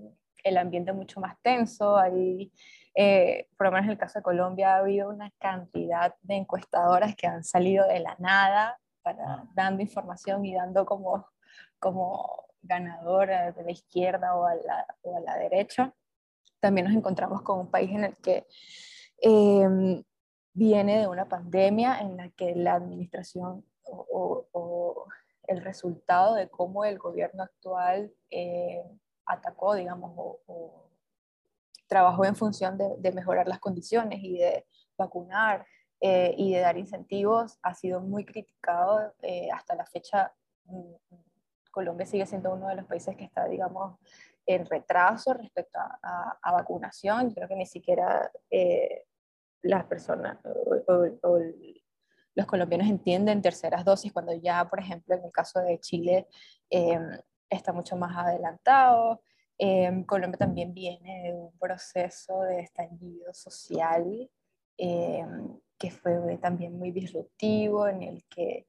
el ambiente mucho más tenso. Hay, eh, por lo menos en el caso de Colombia ha habido una cantidad de encuestadoras que han salido de la nada para, ah. dando información y dando como como ganadora de la izquierda o a la, o a la derecha. También nos encontramos con un país en el que em, viene de una pandemia en la que la administración o, el resultado de cómo el gobierno actual eh, atacó, digamos, o, trabajó en función de, mejorar las condiciones y de vacunar eh, y de dar incentivos ha sido muy criticado eh, hasta la fecha. Colombia sigue siendo uno de los países que está, digamos, en retraso respecto a, a, vacunación. Creo que ni siquiera eh, las personas o, los colombianos entienden terceras dosis cuando ya, por ejemplo, en el caso de Chile eh, está mucho más adelantado. Eh, Colombia también viene de un proceso de estallido social que fue también muy disruptivo, en el que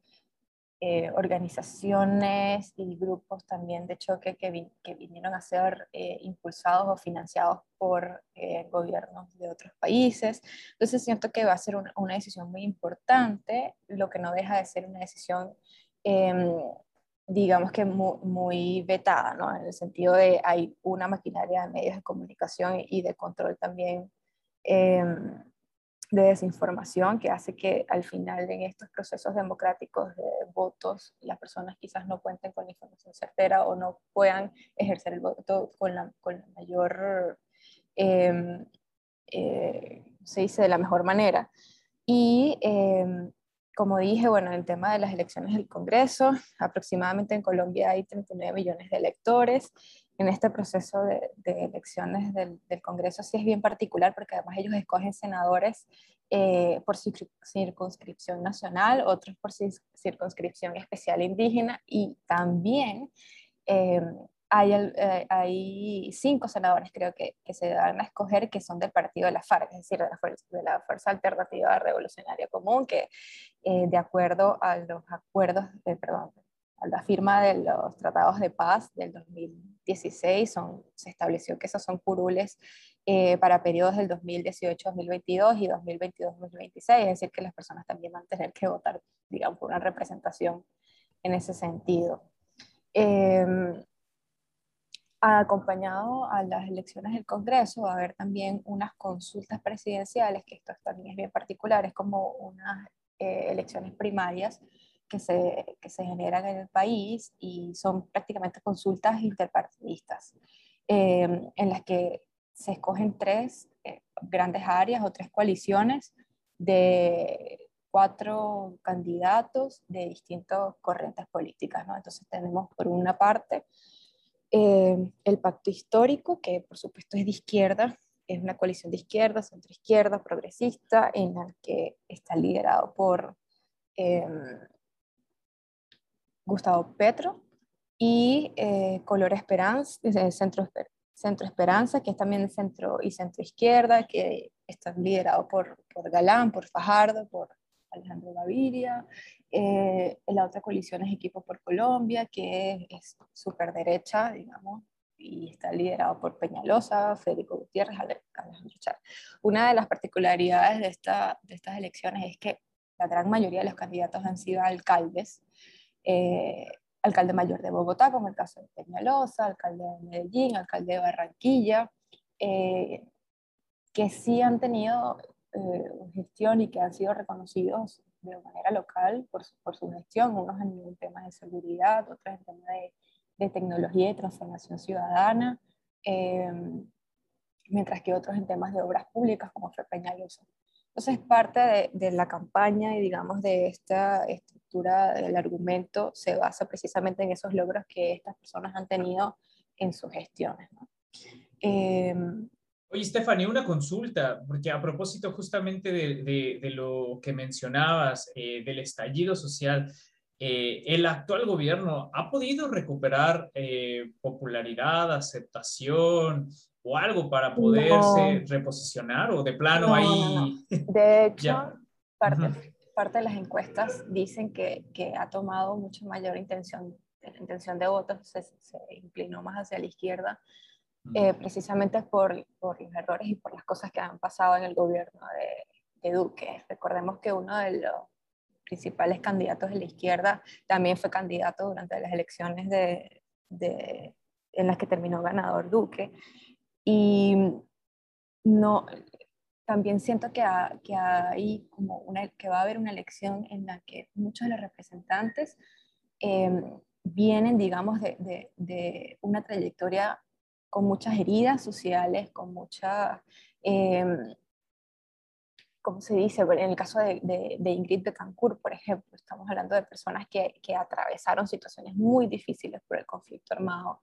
eh, organizaciones y grupos también de choque que, que vinieron a ser eh, impulsados o financiados por eh, gobiernos de otros países. Entonces siento que va a ser una, una, decisión muy importante, lo que no deja de ser una decisión, em, digamos que muy, muy, vetada, ¿no? En el sentido de hay una maquinaria de medios de comunicación y de control también em, de desinformación que hace que al final en estos procesos democráticos de votos las personas quizás no cuenten con la información certera o no puedan ejercer el voto con la, con la mayor, em, eh, se dice, de la mejor manera. Y em, como dije, bueno, el tema de las elecciones del Congreso, aproximadamente en Colombia hay 39 millones de electores en este proceso de, elecciones del, Congreso. Sí es bien particular porque además ellos escogen senadores eh, por circunscripción nacional, otros por circunscripción especial indígena y también eh, hay, eh, hay, cinco senadores creo que, que, se van a escoger que son del partido de la FARC, es decir, de la Fuerza, de la fuerza Alternativa Revolucionaria Común, que de acuerdo a los acuerdos, perdón, a la firma de los tratados de paz del 2016, son, se estableció que esos son curules eh, para periodos del 2018-2022 y 2022-2026, es decir, que las personas también van a tener que votar, digamos, por una representación en ese sentido. Em, acompañado a las elecciones del Congreso va a haber también unas consultas presidenciales, que esto también es bien particular, es como unas eh, elecciones primarias que se, que se generan en el país y son prácticamente consultas interpartidistas eh, en las que se escogen tres eh, grandes áreas o tres coaliciones de cuatro candidatos de distintas corrientes políticas. ¿no? Entonces tenemos por una parte eh, el pacto histórico, que por supuesto es de izquierda, es una coalición de izquierda, centro-izquierda, progresista, en la que está liderado por Gustavo Petro, y eh, Color Esperanza, Centro, Centro Esperanza, que es también centro y centro izquierda, que está liderado por, por Galán, por Fajardo, por Alejandro Gaviria. Eh, la otra coalición es Equipo por Colombia, que es súper derecha, digamos, y está liderado por Peñalosa, Federico Gutiérrez, Alejandro Char. Una de las particularidades de, esta, de estas elecciones es que la gran mayoría de los candidatos han sido alcaldes, eh, alcalde mayor de Bogotá, como el caso de Peñalosa, alcalde de Medellín, alcalde de Barranquilla, eh, que sí han tenido eh, gestión y que han sido reconocidos de manera local por su, por su gestión, unos en temas de seguridad, otros en temas de, tecnología y transformación ciudadana, mientras que otros en temas de obras públicas, como fue Peñalosa. Entonces, parte de, la campaña y, digamos, de esta estructura del argumento se basa precisamente en esos logros que estas personas han tenido en sus gestiones. Eh, Oye, Stephanie, una consulta, porque a propósito justamente de, de, lo que mencionabas, eh, del estallido social, eh, ¿el actual gobierno ha podido recuperar eh, popularidad, aceptación, o algo para poderse reposicionar o de plano ahí. de hecho, parte, parte, de las encuestas dicen que, que, ha tomado mucho mayor intención, intención de votos, se, se inclinó más hacia la izquierda, eh, precisamente por, por, los errores y por las cosas que han pasado en el gobierno de, de Duque. Recordemos que uno de los principales candidatos de la izquierda también fue candidato durante las elecciones de, de en las que terminó ganador Duque. Y no, también siento que, que hay como una, que va a haber una elección en la que muchos de los representantes em, vienen, digamos, de, de, una trayectoria con muchas heridas sociales, con mucha, eh, ¿cómo se dice? En el caso de, de, Ingrid Betancourt, por ejemplo, estamos hablando de personas que, que atravesaron situaciones muy difíciles por el conflicto armado,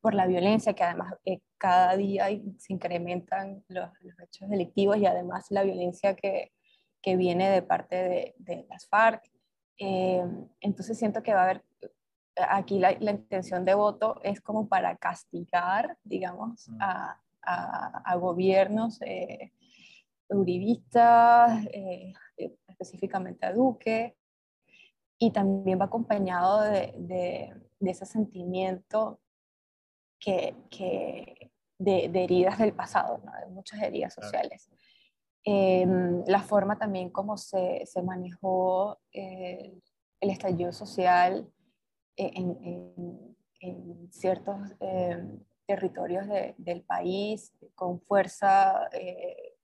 por la violencia, que además eh, cada día se incrementan los, hechos delictivos y además la violencia que, que viene de parte de, de las FARC. Eh, entonces siento que va a haber, aquí la, la, intención de voto es como para castigar, digamos, mm. a, a, a gobiernos eh, uribistas, eh, específicamente a Duque, y también va acompañado de, de, de ese sentimiento que, de, heridas del pasado, de muchas heridas sociales. Em, la forma también como se, se manejó eh, el estallido social eh, en, en, ciertos em, territorios del país, con fuerza, eh,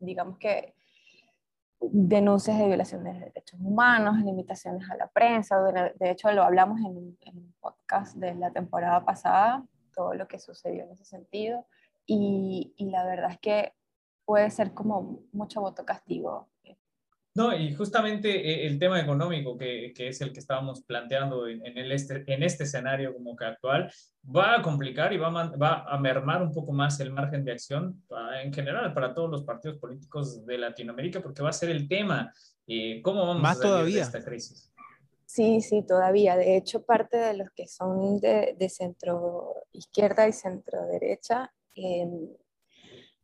digamos que denuncias de violaciones de derechos humanos, limitaciones a la prensa. De, hecho, lo hablamos en, en un podcast de la temporada pasada, todo lo que sucedió en ese sentido. Y, y la verdad es que puede ser como mucho voto castigo no, y justamente eh, el tema económico, que, que es el que estábamos planteando en, en, el este, en este escenario como que actual, va a complicar y va a, va a mermar un poco más el margen de acción en general para todos los partidos políticos de Latinoamérica, porque va a ser el tema, eh, ¿cómo vamos más a salir todavía. de esta crisis? Sí, sí, todavía. De hecho, parte de los que son de, de centro izquierda y centro derecha, eh,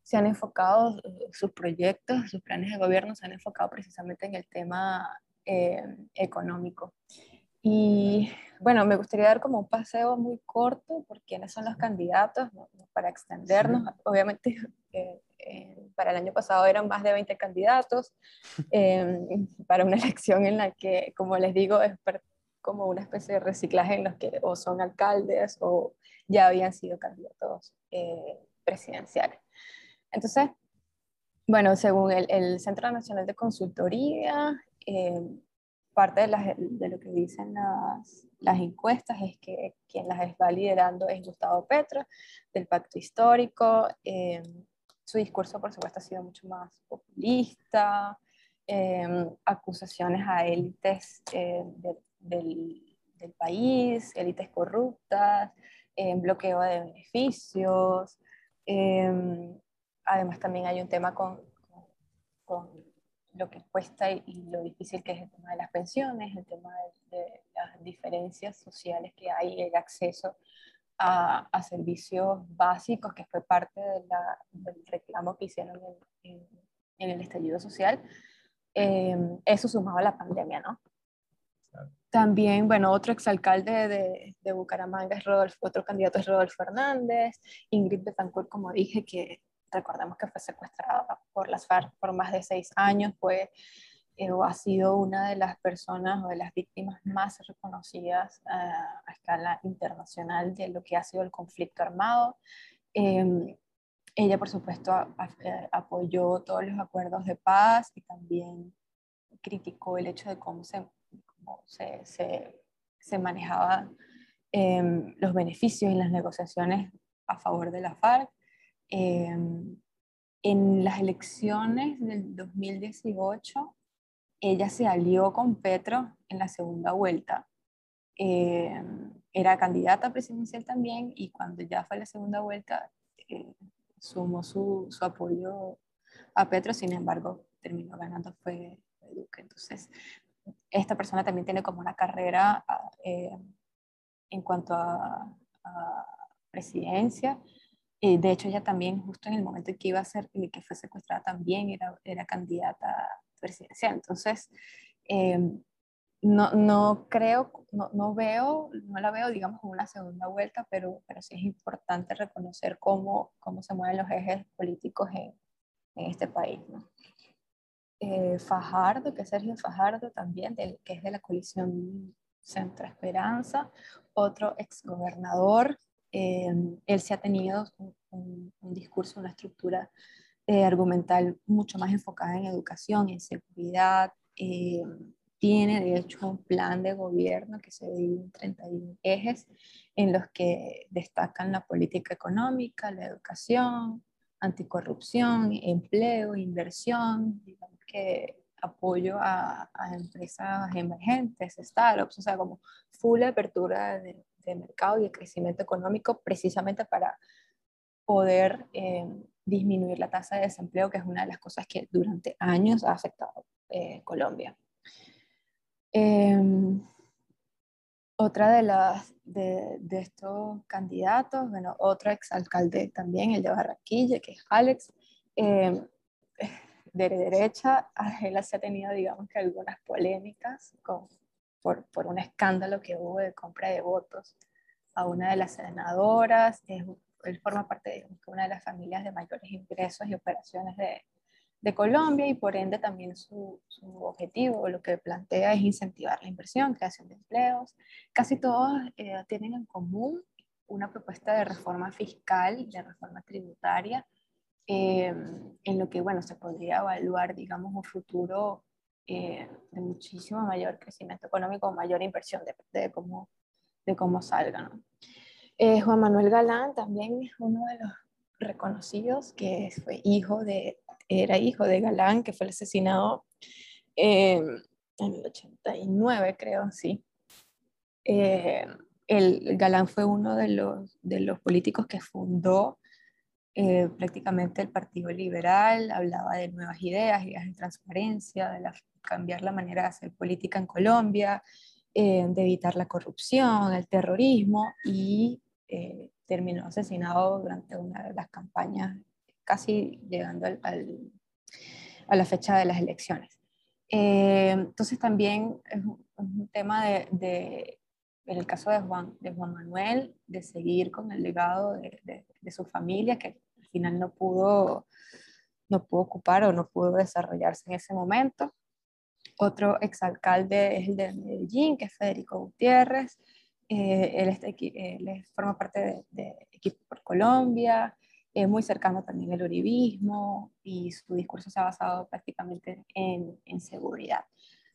se han enfocado, eh, sus proyectos, sus planes de gobierno se han enfocado precisamente en el tema eh, económico. Y bueno, me gustaría dar como un paseo muy corto por quiénes son los candidatos, para extendernos. Sí. Obviamente, eh, eh, para el año pasado eran más de 20 candidatos, eh, para una elección en la que, como les digo, es como una especie de reciclaje en los que o son alcaldes o ya habían sido candidatos presidenciales. Entonces, bueno, según el, el Centro Nacional de Consultoría, eh, parte de, las, de, lo que dicen las, las, encuestas es que quien las está liderando es Gustavo Petro, del Pacto Histórico. Eh, su discurso, por supuesto, ha sido mucho más populista, eh, acusaciones a élites eh, de, del, del, país, élites corruptas, bloqueo de beneficios. Además también hay un tema con, con, con lo que cuesta y, y, lo difícil que es el tema de las pensiones, el tema de, de las diferencias sociales que hay, el acceso a, a, servicios básicos, que fue parte de la, del reclamo que hicieron en, en, en el estallido social. Eh, eso sumado a la pandemia, ¿no? También, bueno, otro exalcalde de, de Bucaramanga es Rodolfo, otro candidato es Rodolfo Hernández, Ingrid Betancourt, como dije, que recordemos que fue secuestrada por las FARC por más de seis años, fue o ha sido una de las personas o de las víctimas más reconocidas a escala internacional de lo que ha sido el conflicto armado. Em, ella, por supuesto, apoyó todos los acuerdos de paz y también criticó el hecho de cómo se, se, se, manejaban em, los beneficios y las negociaciones a favor de la FARC. Em, en las elecciones del 2018, ella se alió con Petro en la segunda vuelta. Em, era candidata presidencial también y cuando ya fue la segunda vuelta, eh, sumó su, su, apoyo a Petro, sin embargo, terminó ganando fue Duque. Entonces, esta persona también tiene como una carrera eh, en cuanto a, presidencia. De hecho, ella también, justo en el momento en que iba a ser, que fue secuestrada, también era, era candidata presidencial. Entonces, eh, no, no, creo, no, no, veo, no la veo, digamos, como una segunda vuelta, pero, pero sí es importante reconocer cómo, cómo se mueven los ejes políticos en, en este país. ¿no? Eh, Fajardo, que es Sergio Fajardo también, que es de la coalición Centro Esperanza, otro exgobernador. Eh, él se ha tenido un, discurso, una estructura eh, argumental mucho más enfocada en educación, en seguridad. tiene, de hecho, un plan de gobierno que se divide en 31 ejes en los que destacan la política económica, la educación, anticorrupción, empleo, inversión, digamos que apoyo a, empresas emergentes, startups, o sea, como full apertura de, mercado y de crecimiento económico precisamente para poder eh, disminuir la tasa de desempleo, que es una de las cosas que durante años ha afectado eh, Colombia. Em, otra de, las, de, de, estos candidatos, bueno, otro exalcalde también, el de Barranquilla, que es Alex, em, de derecha, Ángela se ha tenido, digamos que algunas polémicas con, por, por, un escándalo que hubo de compra de votos a una de las senadoras. él forma parte de una de las familias de mayores ingresos y operaciones de, de Colombia y por ende también su, su, objetivo, lo que plantea es incentivar la inversión, creación de empleos. Casi todos eh, tienen en común una propuesta de reforma fiscal, de reforma tributaria, Em, en lo que, bueno, se podría evaluar, digamos, un futuro eh, de muchísimo mayor crecimiento económico, mayor inversión, de, de cómo, de cómo salga. Eh, Juan Manuel Galán también es uno de los reconocidos que fue hijo de, era hijo de Galán, que fue asesinado em, en el 89, creo, sí. Eh, el Galán fue uno de los, de los políticos que fundó eh, prácticamente el Partido Liberal hablaba de nuevas ideas, ideas de transparencia, de cambiar la manera de hacer política en Colombia, eh, de evitar la corrupción, el terrorismo y eh, terminó asesinado durante una de las campañas, casi llegando a la fecha de las elecciones. entonces también es un, tema de, en el caso de Juan, de Juan Manuel, de seguir con el legado de, de su familia, que final no pudo, no pudo ocupar o no pudo desarrollarse en ese momento. Otro exalcalde es el de Medellín, que es Federico Gutiérrez. Eh, él, él, forma parte de, de, Equipo por Colombia, es muy cercano también al uribismo y su discurso se ha basado prácticamente en, en seguridad.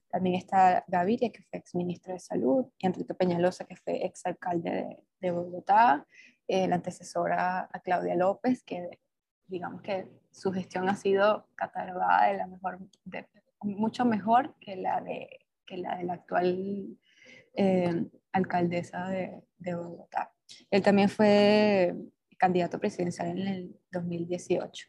También está Gaviria, que fue exministro de Salud, y Enrique Peñalosa, que fue exalcalde de, de Bogotá, la antecesora a Claudia López, que digamos que su gestión ha sido catalogada de la mejor, mucho mejor que la de, que la, de la actual eh, alcaldesa de, de, Bogotá. Él también fue candidato presidencial en el 2018.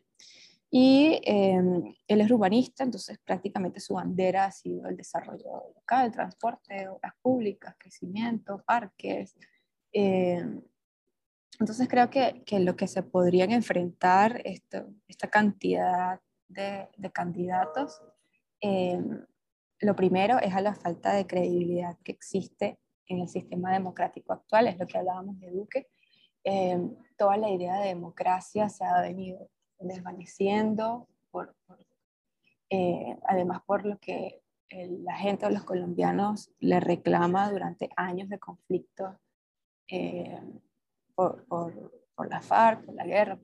Y eh, él es urbanista, entonces prácticamente su bandera ha sido el desarrollo local, transporte, obras públicas, crecimiento, parques, eh, entonces creo que, que, lo que se podrían enfrentar esto, esta cantidad de, de candidatos, eh, lo primero es a la falta de credibilidad que existe en el sistema democrático actual, es lo que hablábamos de Duque. Eh, toda la idea de democracia se ha venido desvaneciendo, por, eh, además por lo que la gente o los colombianos le reclama durante años de conflicto eh, por, la FARC, por la guerra.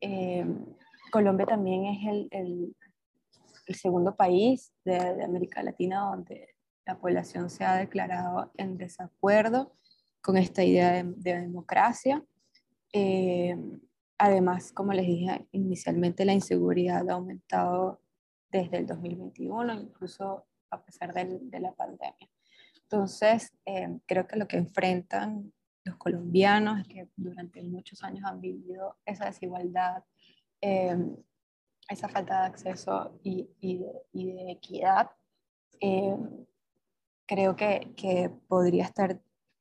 Eh, Colombia también es el, segundo país de, América Latina donde la población se ha declarado en desacuerdo con esta idea de, de democracia. Eh, además, como les dije inicialmente, la inseguridad ha aumentado desde el 2021, incluso a pesar de la pandemia. Entonces, eh, creo que lo que enfrentan los colombianos que durante muchos años han vivido esa desigualdad, eh, esa falta de acceso y, y, de, equidad. Eh, creo que, que, podría estar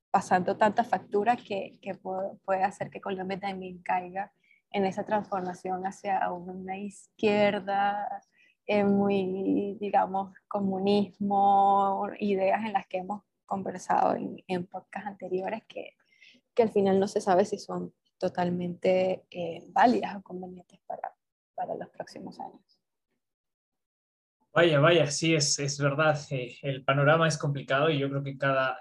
pasando tantas facturas que, que puede hacer que Colombia también caiga en esa transformación hacia una izquierda eh, muy, digamos, comunismo, ideas en las que hemos conversado en, en podcasts anteriores que, que, al final no se sabe si son totalmente eh, válidas o convenientes para, para los próximos años. Vaya, vaya, sí, es, es verdad. Eh, el panorama es complicado y yo creo que cada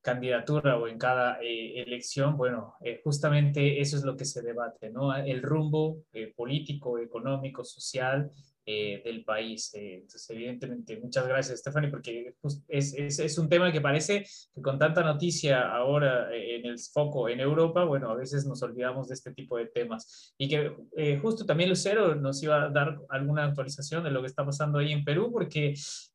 candidatura o en cada elección, bueno, justamente eso es lo que se debate, ¿no? El rumbo político, económico, social eh, del país. Eh, entonces, evidentemente, muchas gracias, Stephanie, porque es, es, es, un tema que parece que con tanta noticia ahora eh, en el foco en Europa, bueno, a veces nos olvidamos de este tipo de temas. Y que justo también Lucero nos iba a dar alguna actualización de lo que está pasando ahí en Perú, porque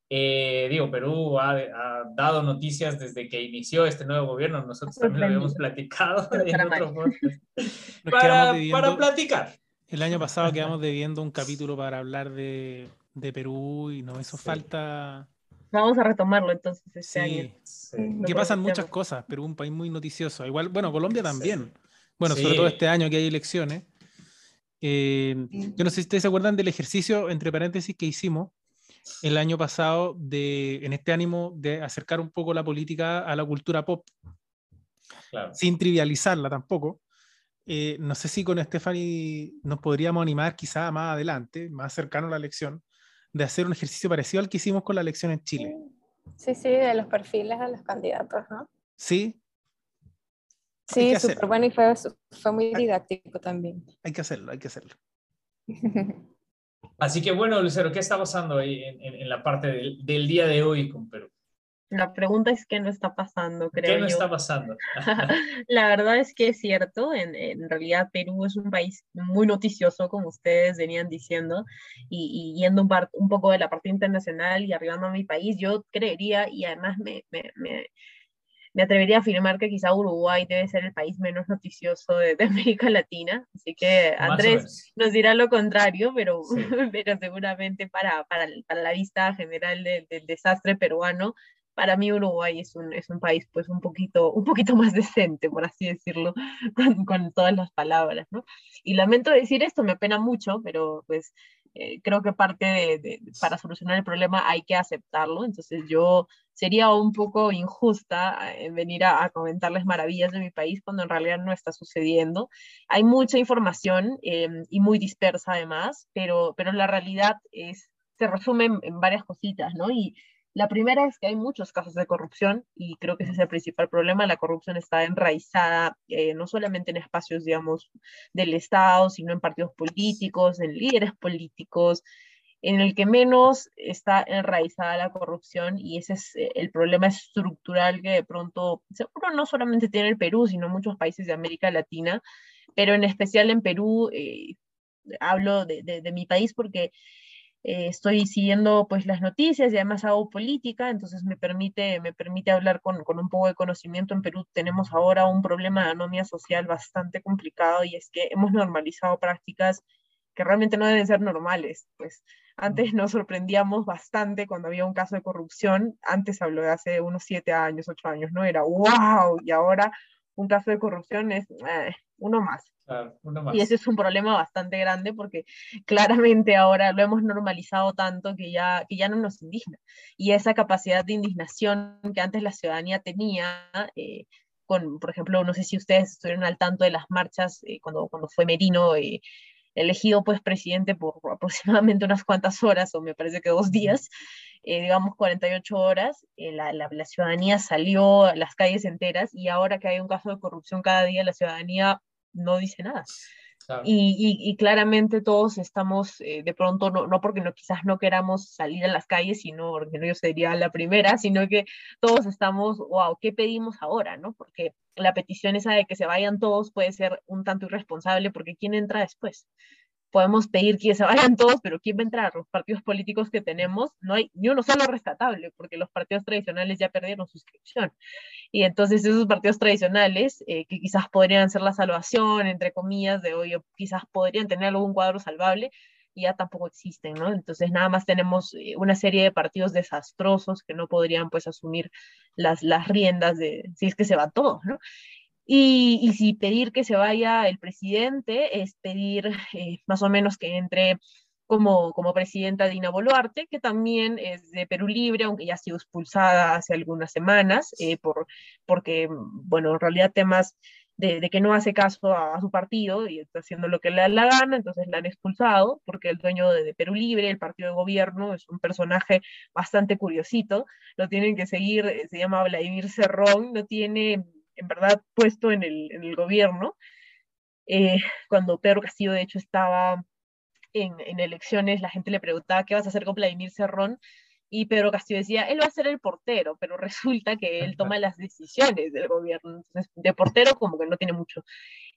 digo, Perú ha, ha, dado noticias desde que inició este nuevo gobierno. Nosotros también lo habíamos platicado en otro para, para platicar. El año pasado quedamos debiendo un capítulo para hablar de, de Perú y no hizo falta. Vamos a retomarlo entonces este año. Sí. Que pasan muchas cosas. Perú es un país muy noticioso. Igual, bueno, Colombia también. Bueno, sobre todo este año que hay elecciones. Eh, yo no sé si ustedes se acuerdan del ejercicio, entre paréntesis, que hicimos el año pasado de, en este ánimo de acercar un poco la política a la cultura pop. Sin trivializarla tampoco. Eh, no sé si con Stephanie nos podríamos animar quizá más adelante, más cercano a la elección, de hacer un ejercicio parecido al que hicimos con la elección en Chile. Sí, sí, de los perfiles de los candidatos, ¿no? Sí. Sí, súper bueno y fue, fue muy didáctico también. Hay que hacerlo, hay que hacerlo. Así que bueno, Lucero, ¿qué está pasando ahí en, en, la parte del, del, día de hoy con Perú? La pregunta es qué no está pasando, creo. ¿Qué no está pasando? la verdad es que es cierto, en, en, realidad Perú es un país muy noticioso, como ustedes venían diciendo, y, y yendo un, par, un, poco de la parte internacional y arribando a mi país, yo creería, y además me, me, me, me, atrevería a afirmar que quizá Uruguay debe ser el país menos noticioso de, de América Latina, así que Andrés nos dirá lo contrario, pero, sí. pero seguramente para, para, para, la vista general del, del desastre peruano, para mí Uruguay es un, es un país pues un poquito, un poquito más decente, por así decirlo, con, con todas las palabras, ¿no? Y lamento decir esto, me apena mucho, pero pues eh, creo que parte de, de, para solucionar el problema hay que aceptarlo, entonces yo sería un poco injusta en venir a, a, comentarles maravillas de mi país cuando en realidad no está sucediendo. Hay mucha información eh, y muy dispersa además, pero, pero la realidad es, se resume en, en varias cositas, ¿no? Y la primera es que hay muchos casos de corrupción y creo que ese es el principal problema. La corrupción está enraizada eh, no solamente en espacios, digamos, del Estado, sino en partidos políticos, en líderes políticos, en el que menos está enraizada la corrupción y ese es eh, el problema estructural que de pronto, seguro no solamente tiene el Perú, sino muchos países de América Latina, pero en especial en Perú, eh, hablo de, mi país porque eh, estoy siguiendo pues las noticias y además hago política, entonces me permite, me permite hablar con, con, un poco de conocimiento. En Perú tenemos ahora un problema de anomia social bastante complicado y es que hemos normalizado prácticas que realmente no deben ser normales. Pues antes nos sorprendíamos bastante cuando había un caso de corrupción, antes habló de hace unos siete años, ocho años, ¿no? Era wow, y ahora un caso de corrupción es eh, uno más. Claro, uno más. Y ese es un problema bastante grande porque claramente ahora lo hemos normalizado tanto que ya, que ya no nos indigna. Y esa capacidad de indignación que antes la ciudadanía tenía, eh, con, por ejemplo, no sé si ustedes estuvieron al tanto de las marchas eh, cuando, cuando fue Merino eh, elegido pues presidente por aproximadamente unas cuantas horas o me parece que dos días, eh, digamos, 48 horas, eh, la, la, la, ciudadanía salió a las calles enteras y ahora que hay un caso de corrupción cada día, la ciudadanía no dice nada. Y, y, claramente todos estamos, eh, de pronto, no, no porque no, quizás no queramos salir a las calles, sino porque no yo sería la primera, sino que todos estamos, wow, ¿qué pedimos ahora? ¿no? Porque la petición esa de que se vayan todos puede ser un tanto irresponsable porque ¿quién entra después? Podemos pedir que se vayan todos, pero ¿quién va a entrar? Los partidos políticos que tenemos, no hay ni uno solo rescatable, porque los partidos tradicionales ya perdieron suscripción. Y entonces esos partidos tradicionales, eh, que quizás podrían ser la salvación, entre comillas, de hoy, o quizás podrían tener algún cuadro salvable, ya tampoco existen, ¿no? Entonces nada más tenemos eh, una serie de partidos desastrosos que no podrían pues asumir las, las riendas de si es que se va todo, ¿no? Y, y, si pedir que se vaya el presidente es pedir eh, más o menos que entre como, como presidenta Dina Boluarte, que también es de Perú Libre, aunque ya ha sido expulsada hace algunas semanas, eh, por, porque, bueno, en realidad temas de, de, que no hace caso a, su partido y está haciendo lo que le da la gana, entonces la han expulsado, porque el dueño de, de, Perú Libre, el partido de gobierno, es un personaje bastante curiosito, lo tienen que seguir, eh, se llama Vladimir Cerrón, no tiene en verdad puesto en el, en el gobierno. Eh, cuando Pedro Castillo, de hecho, estaba en, en, elecciones, la gente le preguntaba qué vas a hacer con Vladimir Cerrón, y Pedro Castillo decía, él va a ser el portero, pero resulta que él toma las decisiones del gobierno, entonces de portero como que no tiene mucho.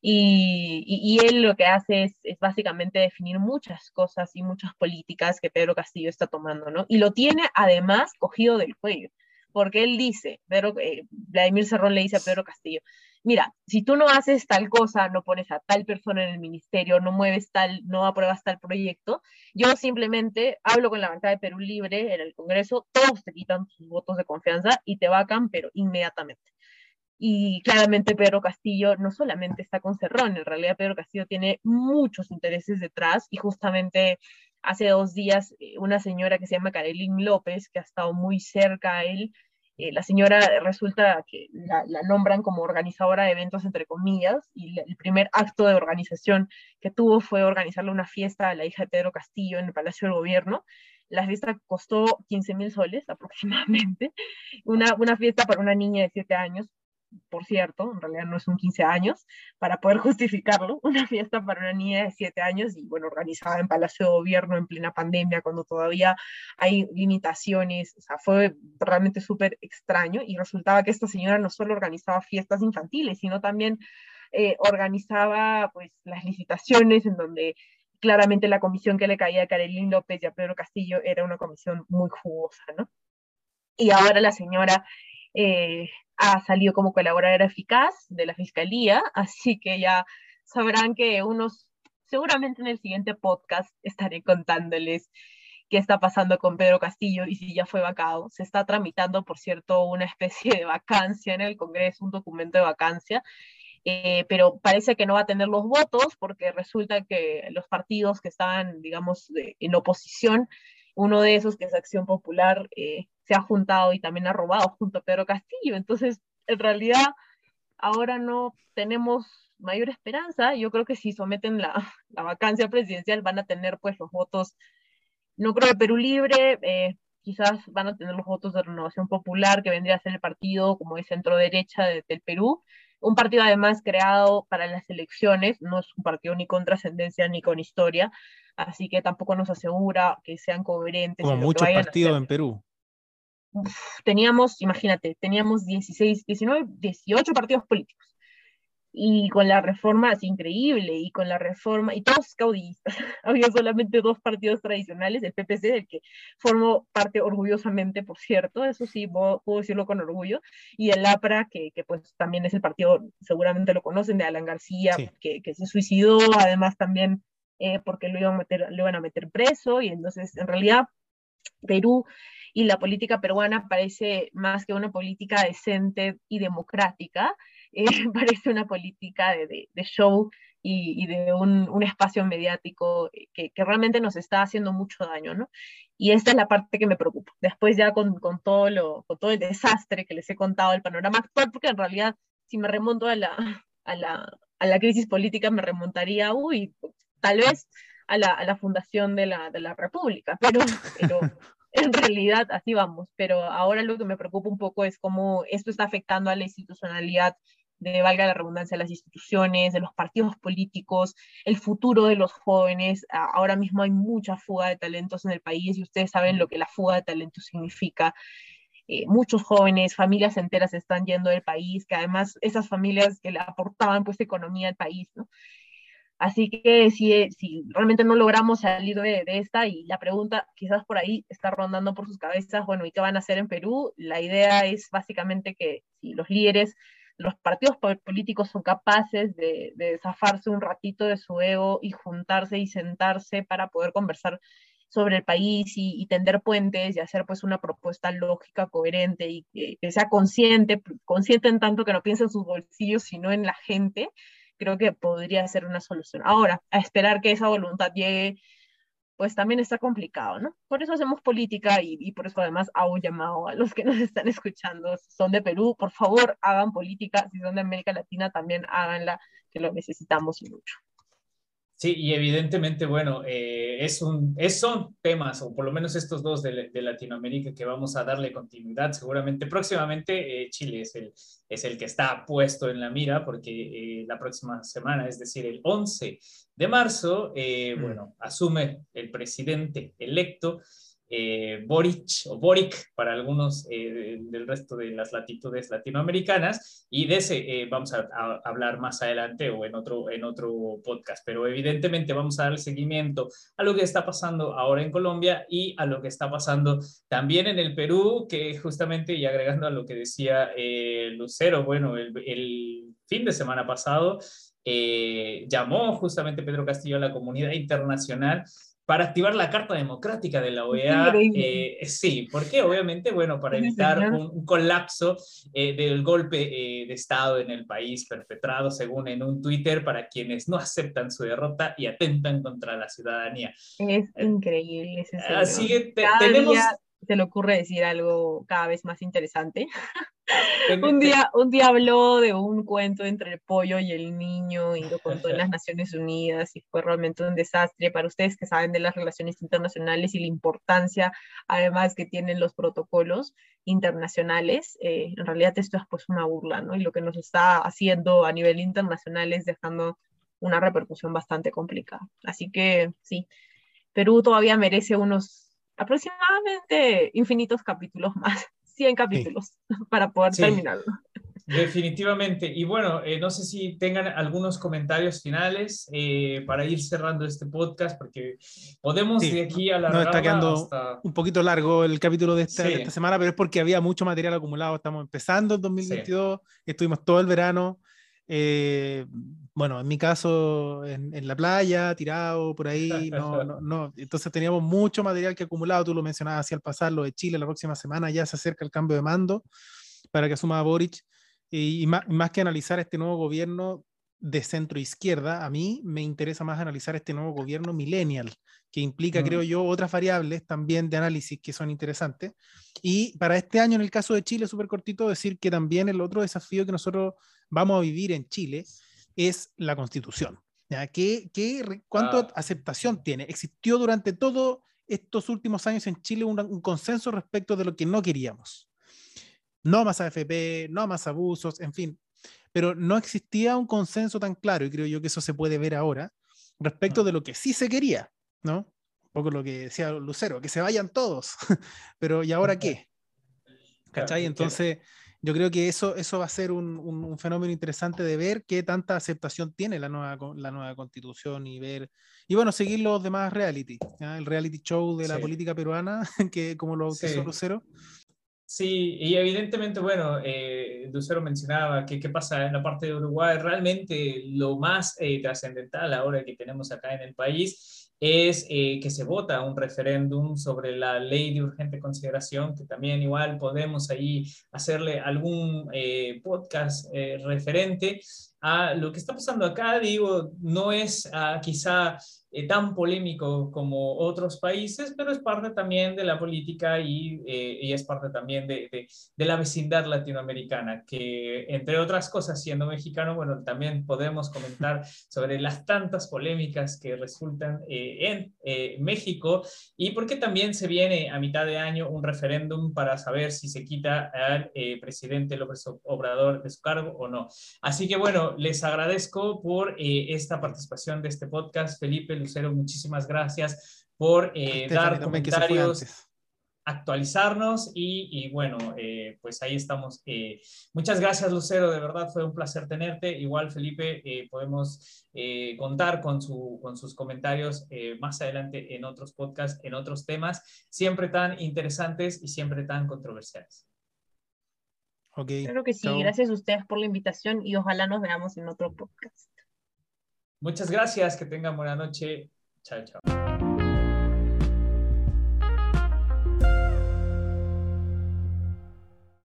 Y, y, y él lo que hace es, es, básicamente definir muchas cosas y muchas políticas que Pedro Castillo está tomando, ¿no? Y lo tiene además cogido del cuello porque él dice, pero eh, Vladimir Cerrón le dice a Pedro Castillo, mira, si tú no haces tal cosa, no pones a tal persona en el ministerio, no mueves tal, no apruebas tal proyecto, yo simplemente hablo con la bancada de Perú Libre en el Congreso, todos te quitan sus votos de confianza y te vacan, pero inmediatamente. Y claramente Pedro Castillo no solamente está con Cerrón, en realidad Pedro Castillo tiene muchos intereses detrás y justamente hace dos días eh, una señora que se llama Karelin López, que ha estado muy cerca a él, eh, la señora resulta que la, nombran como organizadora de eventos, entre comillas, y el primer acto de organización que tuvo fue organizarle una fiesta a la hija de Pedro Castillo en el Palacio del Gobierno. La fiesta costó 15 mil soles aproximadamente, una, una fiesta para una niña de 7 años, por cierto, en realidad no es un 15 años, para poder justificarlo, una fiesta para una niña de 7 años y bueno, organizada en Palacio de Gobierno en plena pandemia, cuando todavía hay limitaciones, o sea, fue realmente súper extraño y resultaba que esta señora no solo organizaba fiestas infantiles, sino también eh, organizaba pues las licitaciones en donde claramente la comisión que le caía a Karelín López y a Pedro Castillo era una comisión muy jugosa, ¿no? Y ahora la señora eh, ha salido como colaboradora eficaz de la Fiscalía, así que ya sabrán que unos, seguramente en el siguiente podcast estaré contándoles qué está pasando con Pedro Castillo y si ya fue vacado. Se está tramitando, por cierto, una especie de vacancia en el Congreso, un documento de vacancia, eh, pero parece que no va a tener los votos porque resulta que los partidos que estaban, digamos, de, en oposición, uno de esos, que es Acción Popular, eh, se ha juntado y también ha robado junto a Pedro Castillo. Entonces, en realidad, ahora no tenemos mayor esperanza. Yo creo que si someten la, la vacancia presidencial van a tener pues los votos, no creo de Perú Libre, eh, quizás van a tener los votos de Renovación Popular, que vendría a ser el partido como de centro derecha de, del Perú. Un partido además creado para las elecciones, no es un partido ni con trascendencia ni con historia, así que tampoco nos asegura que sean coherentes. Como muchos partidos en Perú teníamos, imagínate, teníamos 16, 19, 18 partidos políticos. Y con la reforma, es increíble, y con la reforma, y todos caudillistas. Había solamente dos partidos tradicionales, el PPC, del que formo parte orgullosamente, por cierto, eso sí, puedo, puedo decirlo con orgullo, y el APRA, que, que, pues también es el partido, seguramente lo conocen, de Alan García, sí. que, que, se suicidó, además también eh, porque lo iban, a meter, lo iban a meter preso, y entonces, en realidad, Perú y la política peruana parece más que una política decente y democrática, eh, parece una política de, de, de show y, y de un, un, espacio mediático que, que, realmente nos está haciendo mucho daño, ¿no? Y esta es la parte que me preocupa. Después ya con, con, todo, lo, con todo el desastre que les he contado, el panorama actual, porque en realidad si me remonto a la, a la, a la crisis política, me remontaría, uy, tal vez a la, a la fundación de la, de la República, pero, pero en realidad así vamos, pero ahora lo que me preocupa un poco es cómo esto está afectando a la institucionalidad de, valga la redundancia, de las instituciones, de los partidos políticos, el futuro de los jóvenes. Ahora mismo hay mucha fuga de talentos en el país y ustedes saben lo que la fuga de talentos significa. Eh, muchos jóvenes, familias enteras están yendo del país, que además esas familias que le aportaban pues economía al país, ¿no? Así que si, si realmente no logramos salir de, esta y la pregunta quizás por ahí está rondando por sus cabezas, bueno, ¿y qué van a hacer en Perú? La idea es básicamente que si los líderes los partidos políticos son capaces de, de, zafarse un ratito de su ego y juntarse y sentarse para poder conversar sobre el país y, tender puentes y hacer pues una propuesta lógica, coherente y que, sea consciente, consciente en tanto que no piense en sus bolsillos, sino en la gente, creo que podría ser una solución. Ahora, a esperar que esa voluntad llegue pues también está complicado, ¿no? Por eso hacemos política y, por eso además hago un llamado a los que nos están escuchando, son de Perú, por favor hagan política, si son de América Latina también háganla, que lo necesitamos mucho. Sí, y evidentemente, bueno, eh, es un, es, son temas, o por lo menos estos dos de, de, Latinoamérica, que vamos a darle continuidad. Seguramente próximamente eh, Chile es el, es el que está puesto en la mira, porque eh, la próxima semana, es decir, el 11 de marzo, mm. bueno, asume el presidente electo eh, Boric o Boric para algunos eh, del resto de las latitudes latinoamericanas. Y de ese eh, vamos a, hablar más adelante o en otro, en otro podcast, pero evidentemente vamos a dar seguimiento a lo que está pasando ahora en Colombia y a lo que está pasando también en el Perú, que justamente y agregando a lo que decía Lucero, bueno, el, el, fin de semana pasado llamó justamente Pedro Castillo a la comunidad internacional para activar la Carta Democrática de la OEA. Eh, sí, porque obviamente, bueno, para evitar un, colapso eh, del golpe eh, de Estado en el país perpetrado, según en un Twitter, para quienes no aceptan su derrota y atentan contra la ciudadanía. Es increíble ese Así que tenemos se le ocurre decir algo cada vez más interesante. un, día, un día habló de un cuento entre el pollo y el niño y lo contó en las Naciones Unidas y fue realmente un desastre para ustedes que saben de las relaciones internacionales y la importancia además que tienen los protocolos internacionales. Eh, en realidad esto es pues una burla, ¿no? Y lo que nos está haciendo a nivel internacional es dejando una repercusión bastante complicada. Así que sí, Perú todavía merece unos aproximadamente infinitos capítulos más, 100 capítulos para poder terminarlo. Definitivamente. Y bueno, eh, no sé si tengan algunos comentarios finales eh, para ir cerrando este podcast, porque podemos de aquí a la... Nos está quedando un poquito largo el capítulo de esta, esta, semana, pero es porque había mucho material acumulado. Estamos empezando en 2022, estuvimos todo el verano. Eh, bueno, en mi caso, en, la playa, tirado por ahí, no, no, no, Entonces teníamos mucho material que acumulado, tú lo mencionabas así al pasar, lo de Chile la próxima semana, ya se acerca el cambio de mando para que asuma Boric. Y, más, más, que analizar este nuevo gobierno de centro izquierda, a mí me interesa más analizar este nuevo gobierno millennial, que implica, creo mm. yo, otras variables también de análisis que son interesantes. Y para este año, en el caso de Chile, súper cortito, decir que también el otro desafío que nosotros vamos a vivir en Chile es la constitución. ¿ya? ¿Qué, qué, ¿Cuánto ah. aceptación tiene? Existió durante todos estos últimos años en Chile un, un, consenso respecto de lo que no queríamos. No más AFP, no más abusos, en fin. Pero no existía un consenso tan claro, y creo yo que eso se puede ver ahora, respecto de lo que sí se quería, ¿no? Un poco lo que decía Lucero, que se vayan todos. Pero ¿y ahora qué? ¿Cachai? Entonces yo creo que eso, eso va a ser un, un, fenómeno interesante de ver qué tanta aceptación tiene la nueva, la nueva constitución y ver, y bueno, seguir los demás reality, el reality show de la política peruana, que como lo que sí. Lucero. Sí, y evidentemente, bueno, eh, Lucero mencionaba que qué pasa en la parte de Uruguay, realmente lo más eh, trascendental ahora que tenemos acá en el país es eh, que se vota un referéndum sobre la ley de urgente consideración, que también igual podemos ahí hacerle algún eh, podcast eh, referente. a lo que está pasando acá, digo, no es ah, quizá eh, tan polémico como otros países, pero es parte también de la política y, eh, y es parte también de, de, la vecindad latinoamericana, que entre otras cosas, siendo mexicano, bueno, también podemos comentar sobre las tantas polémicas que resultan eh, en México y porque también se viene a mitad de año un referéndum para saber si se quita al presidente López Obrador de su cargo o no. Así que bueno, les agradezco por esta participación de este podcast, Felipe. Lucero, muchísimas gracias por eh, dar comentarios, actualizarnos y, bueno, eh, pues ahí estamos. Eh, muchas gracias, Lucero, de verdad fue un placer tenerte. Igual, Felipe, podemos contar con, su, con sus comentarios más adelante en otros podcasts, en otros temas, siempre tan interesantes y siempre tan controversiales. Okay, Claro que sí, gracias a ustedes por la invitación y ojalá nos veamos en otro podcast. Muchas gracias, que tengan buena noche. Chao, chao.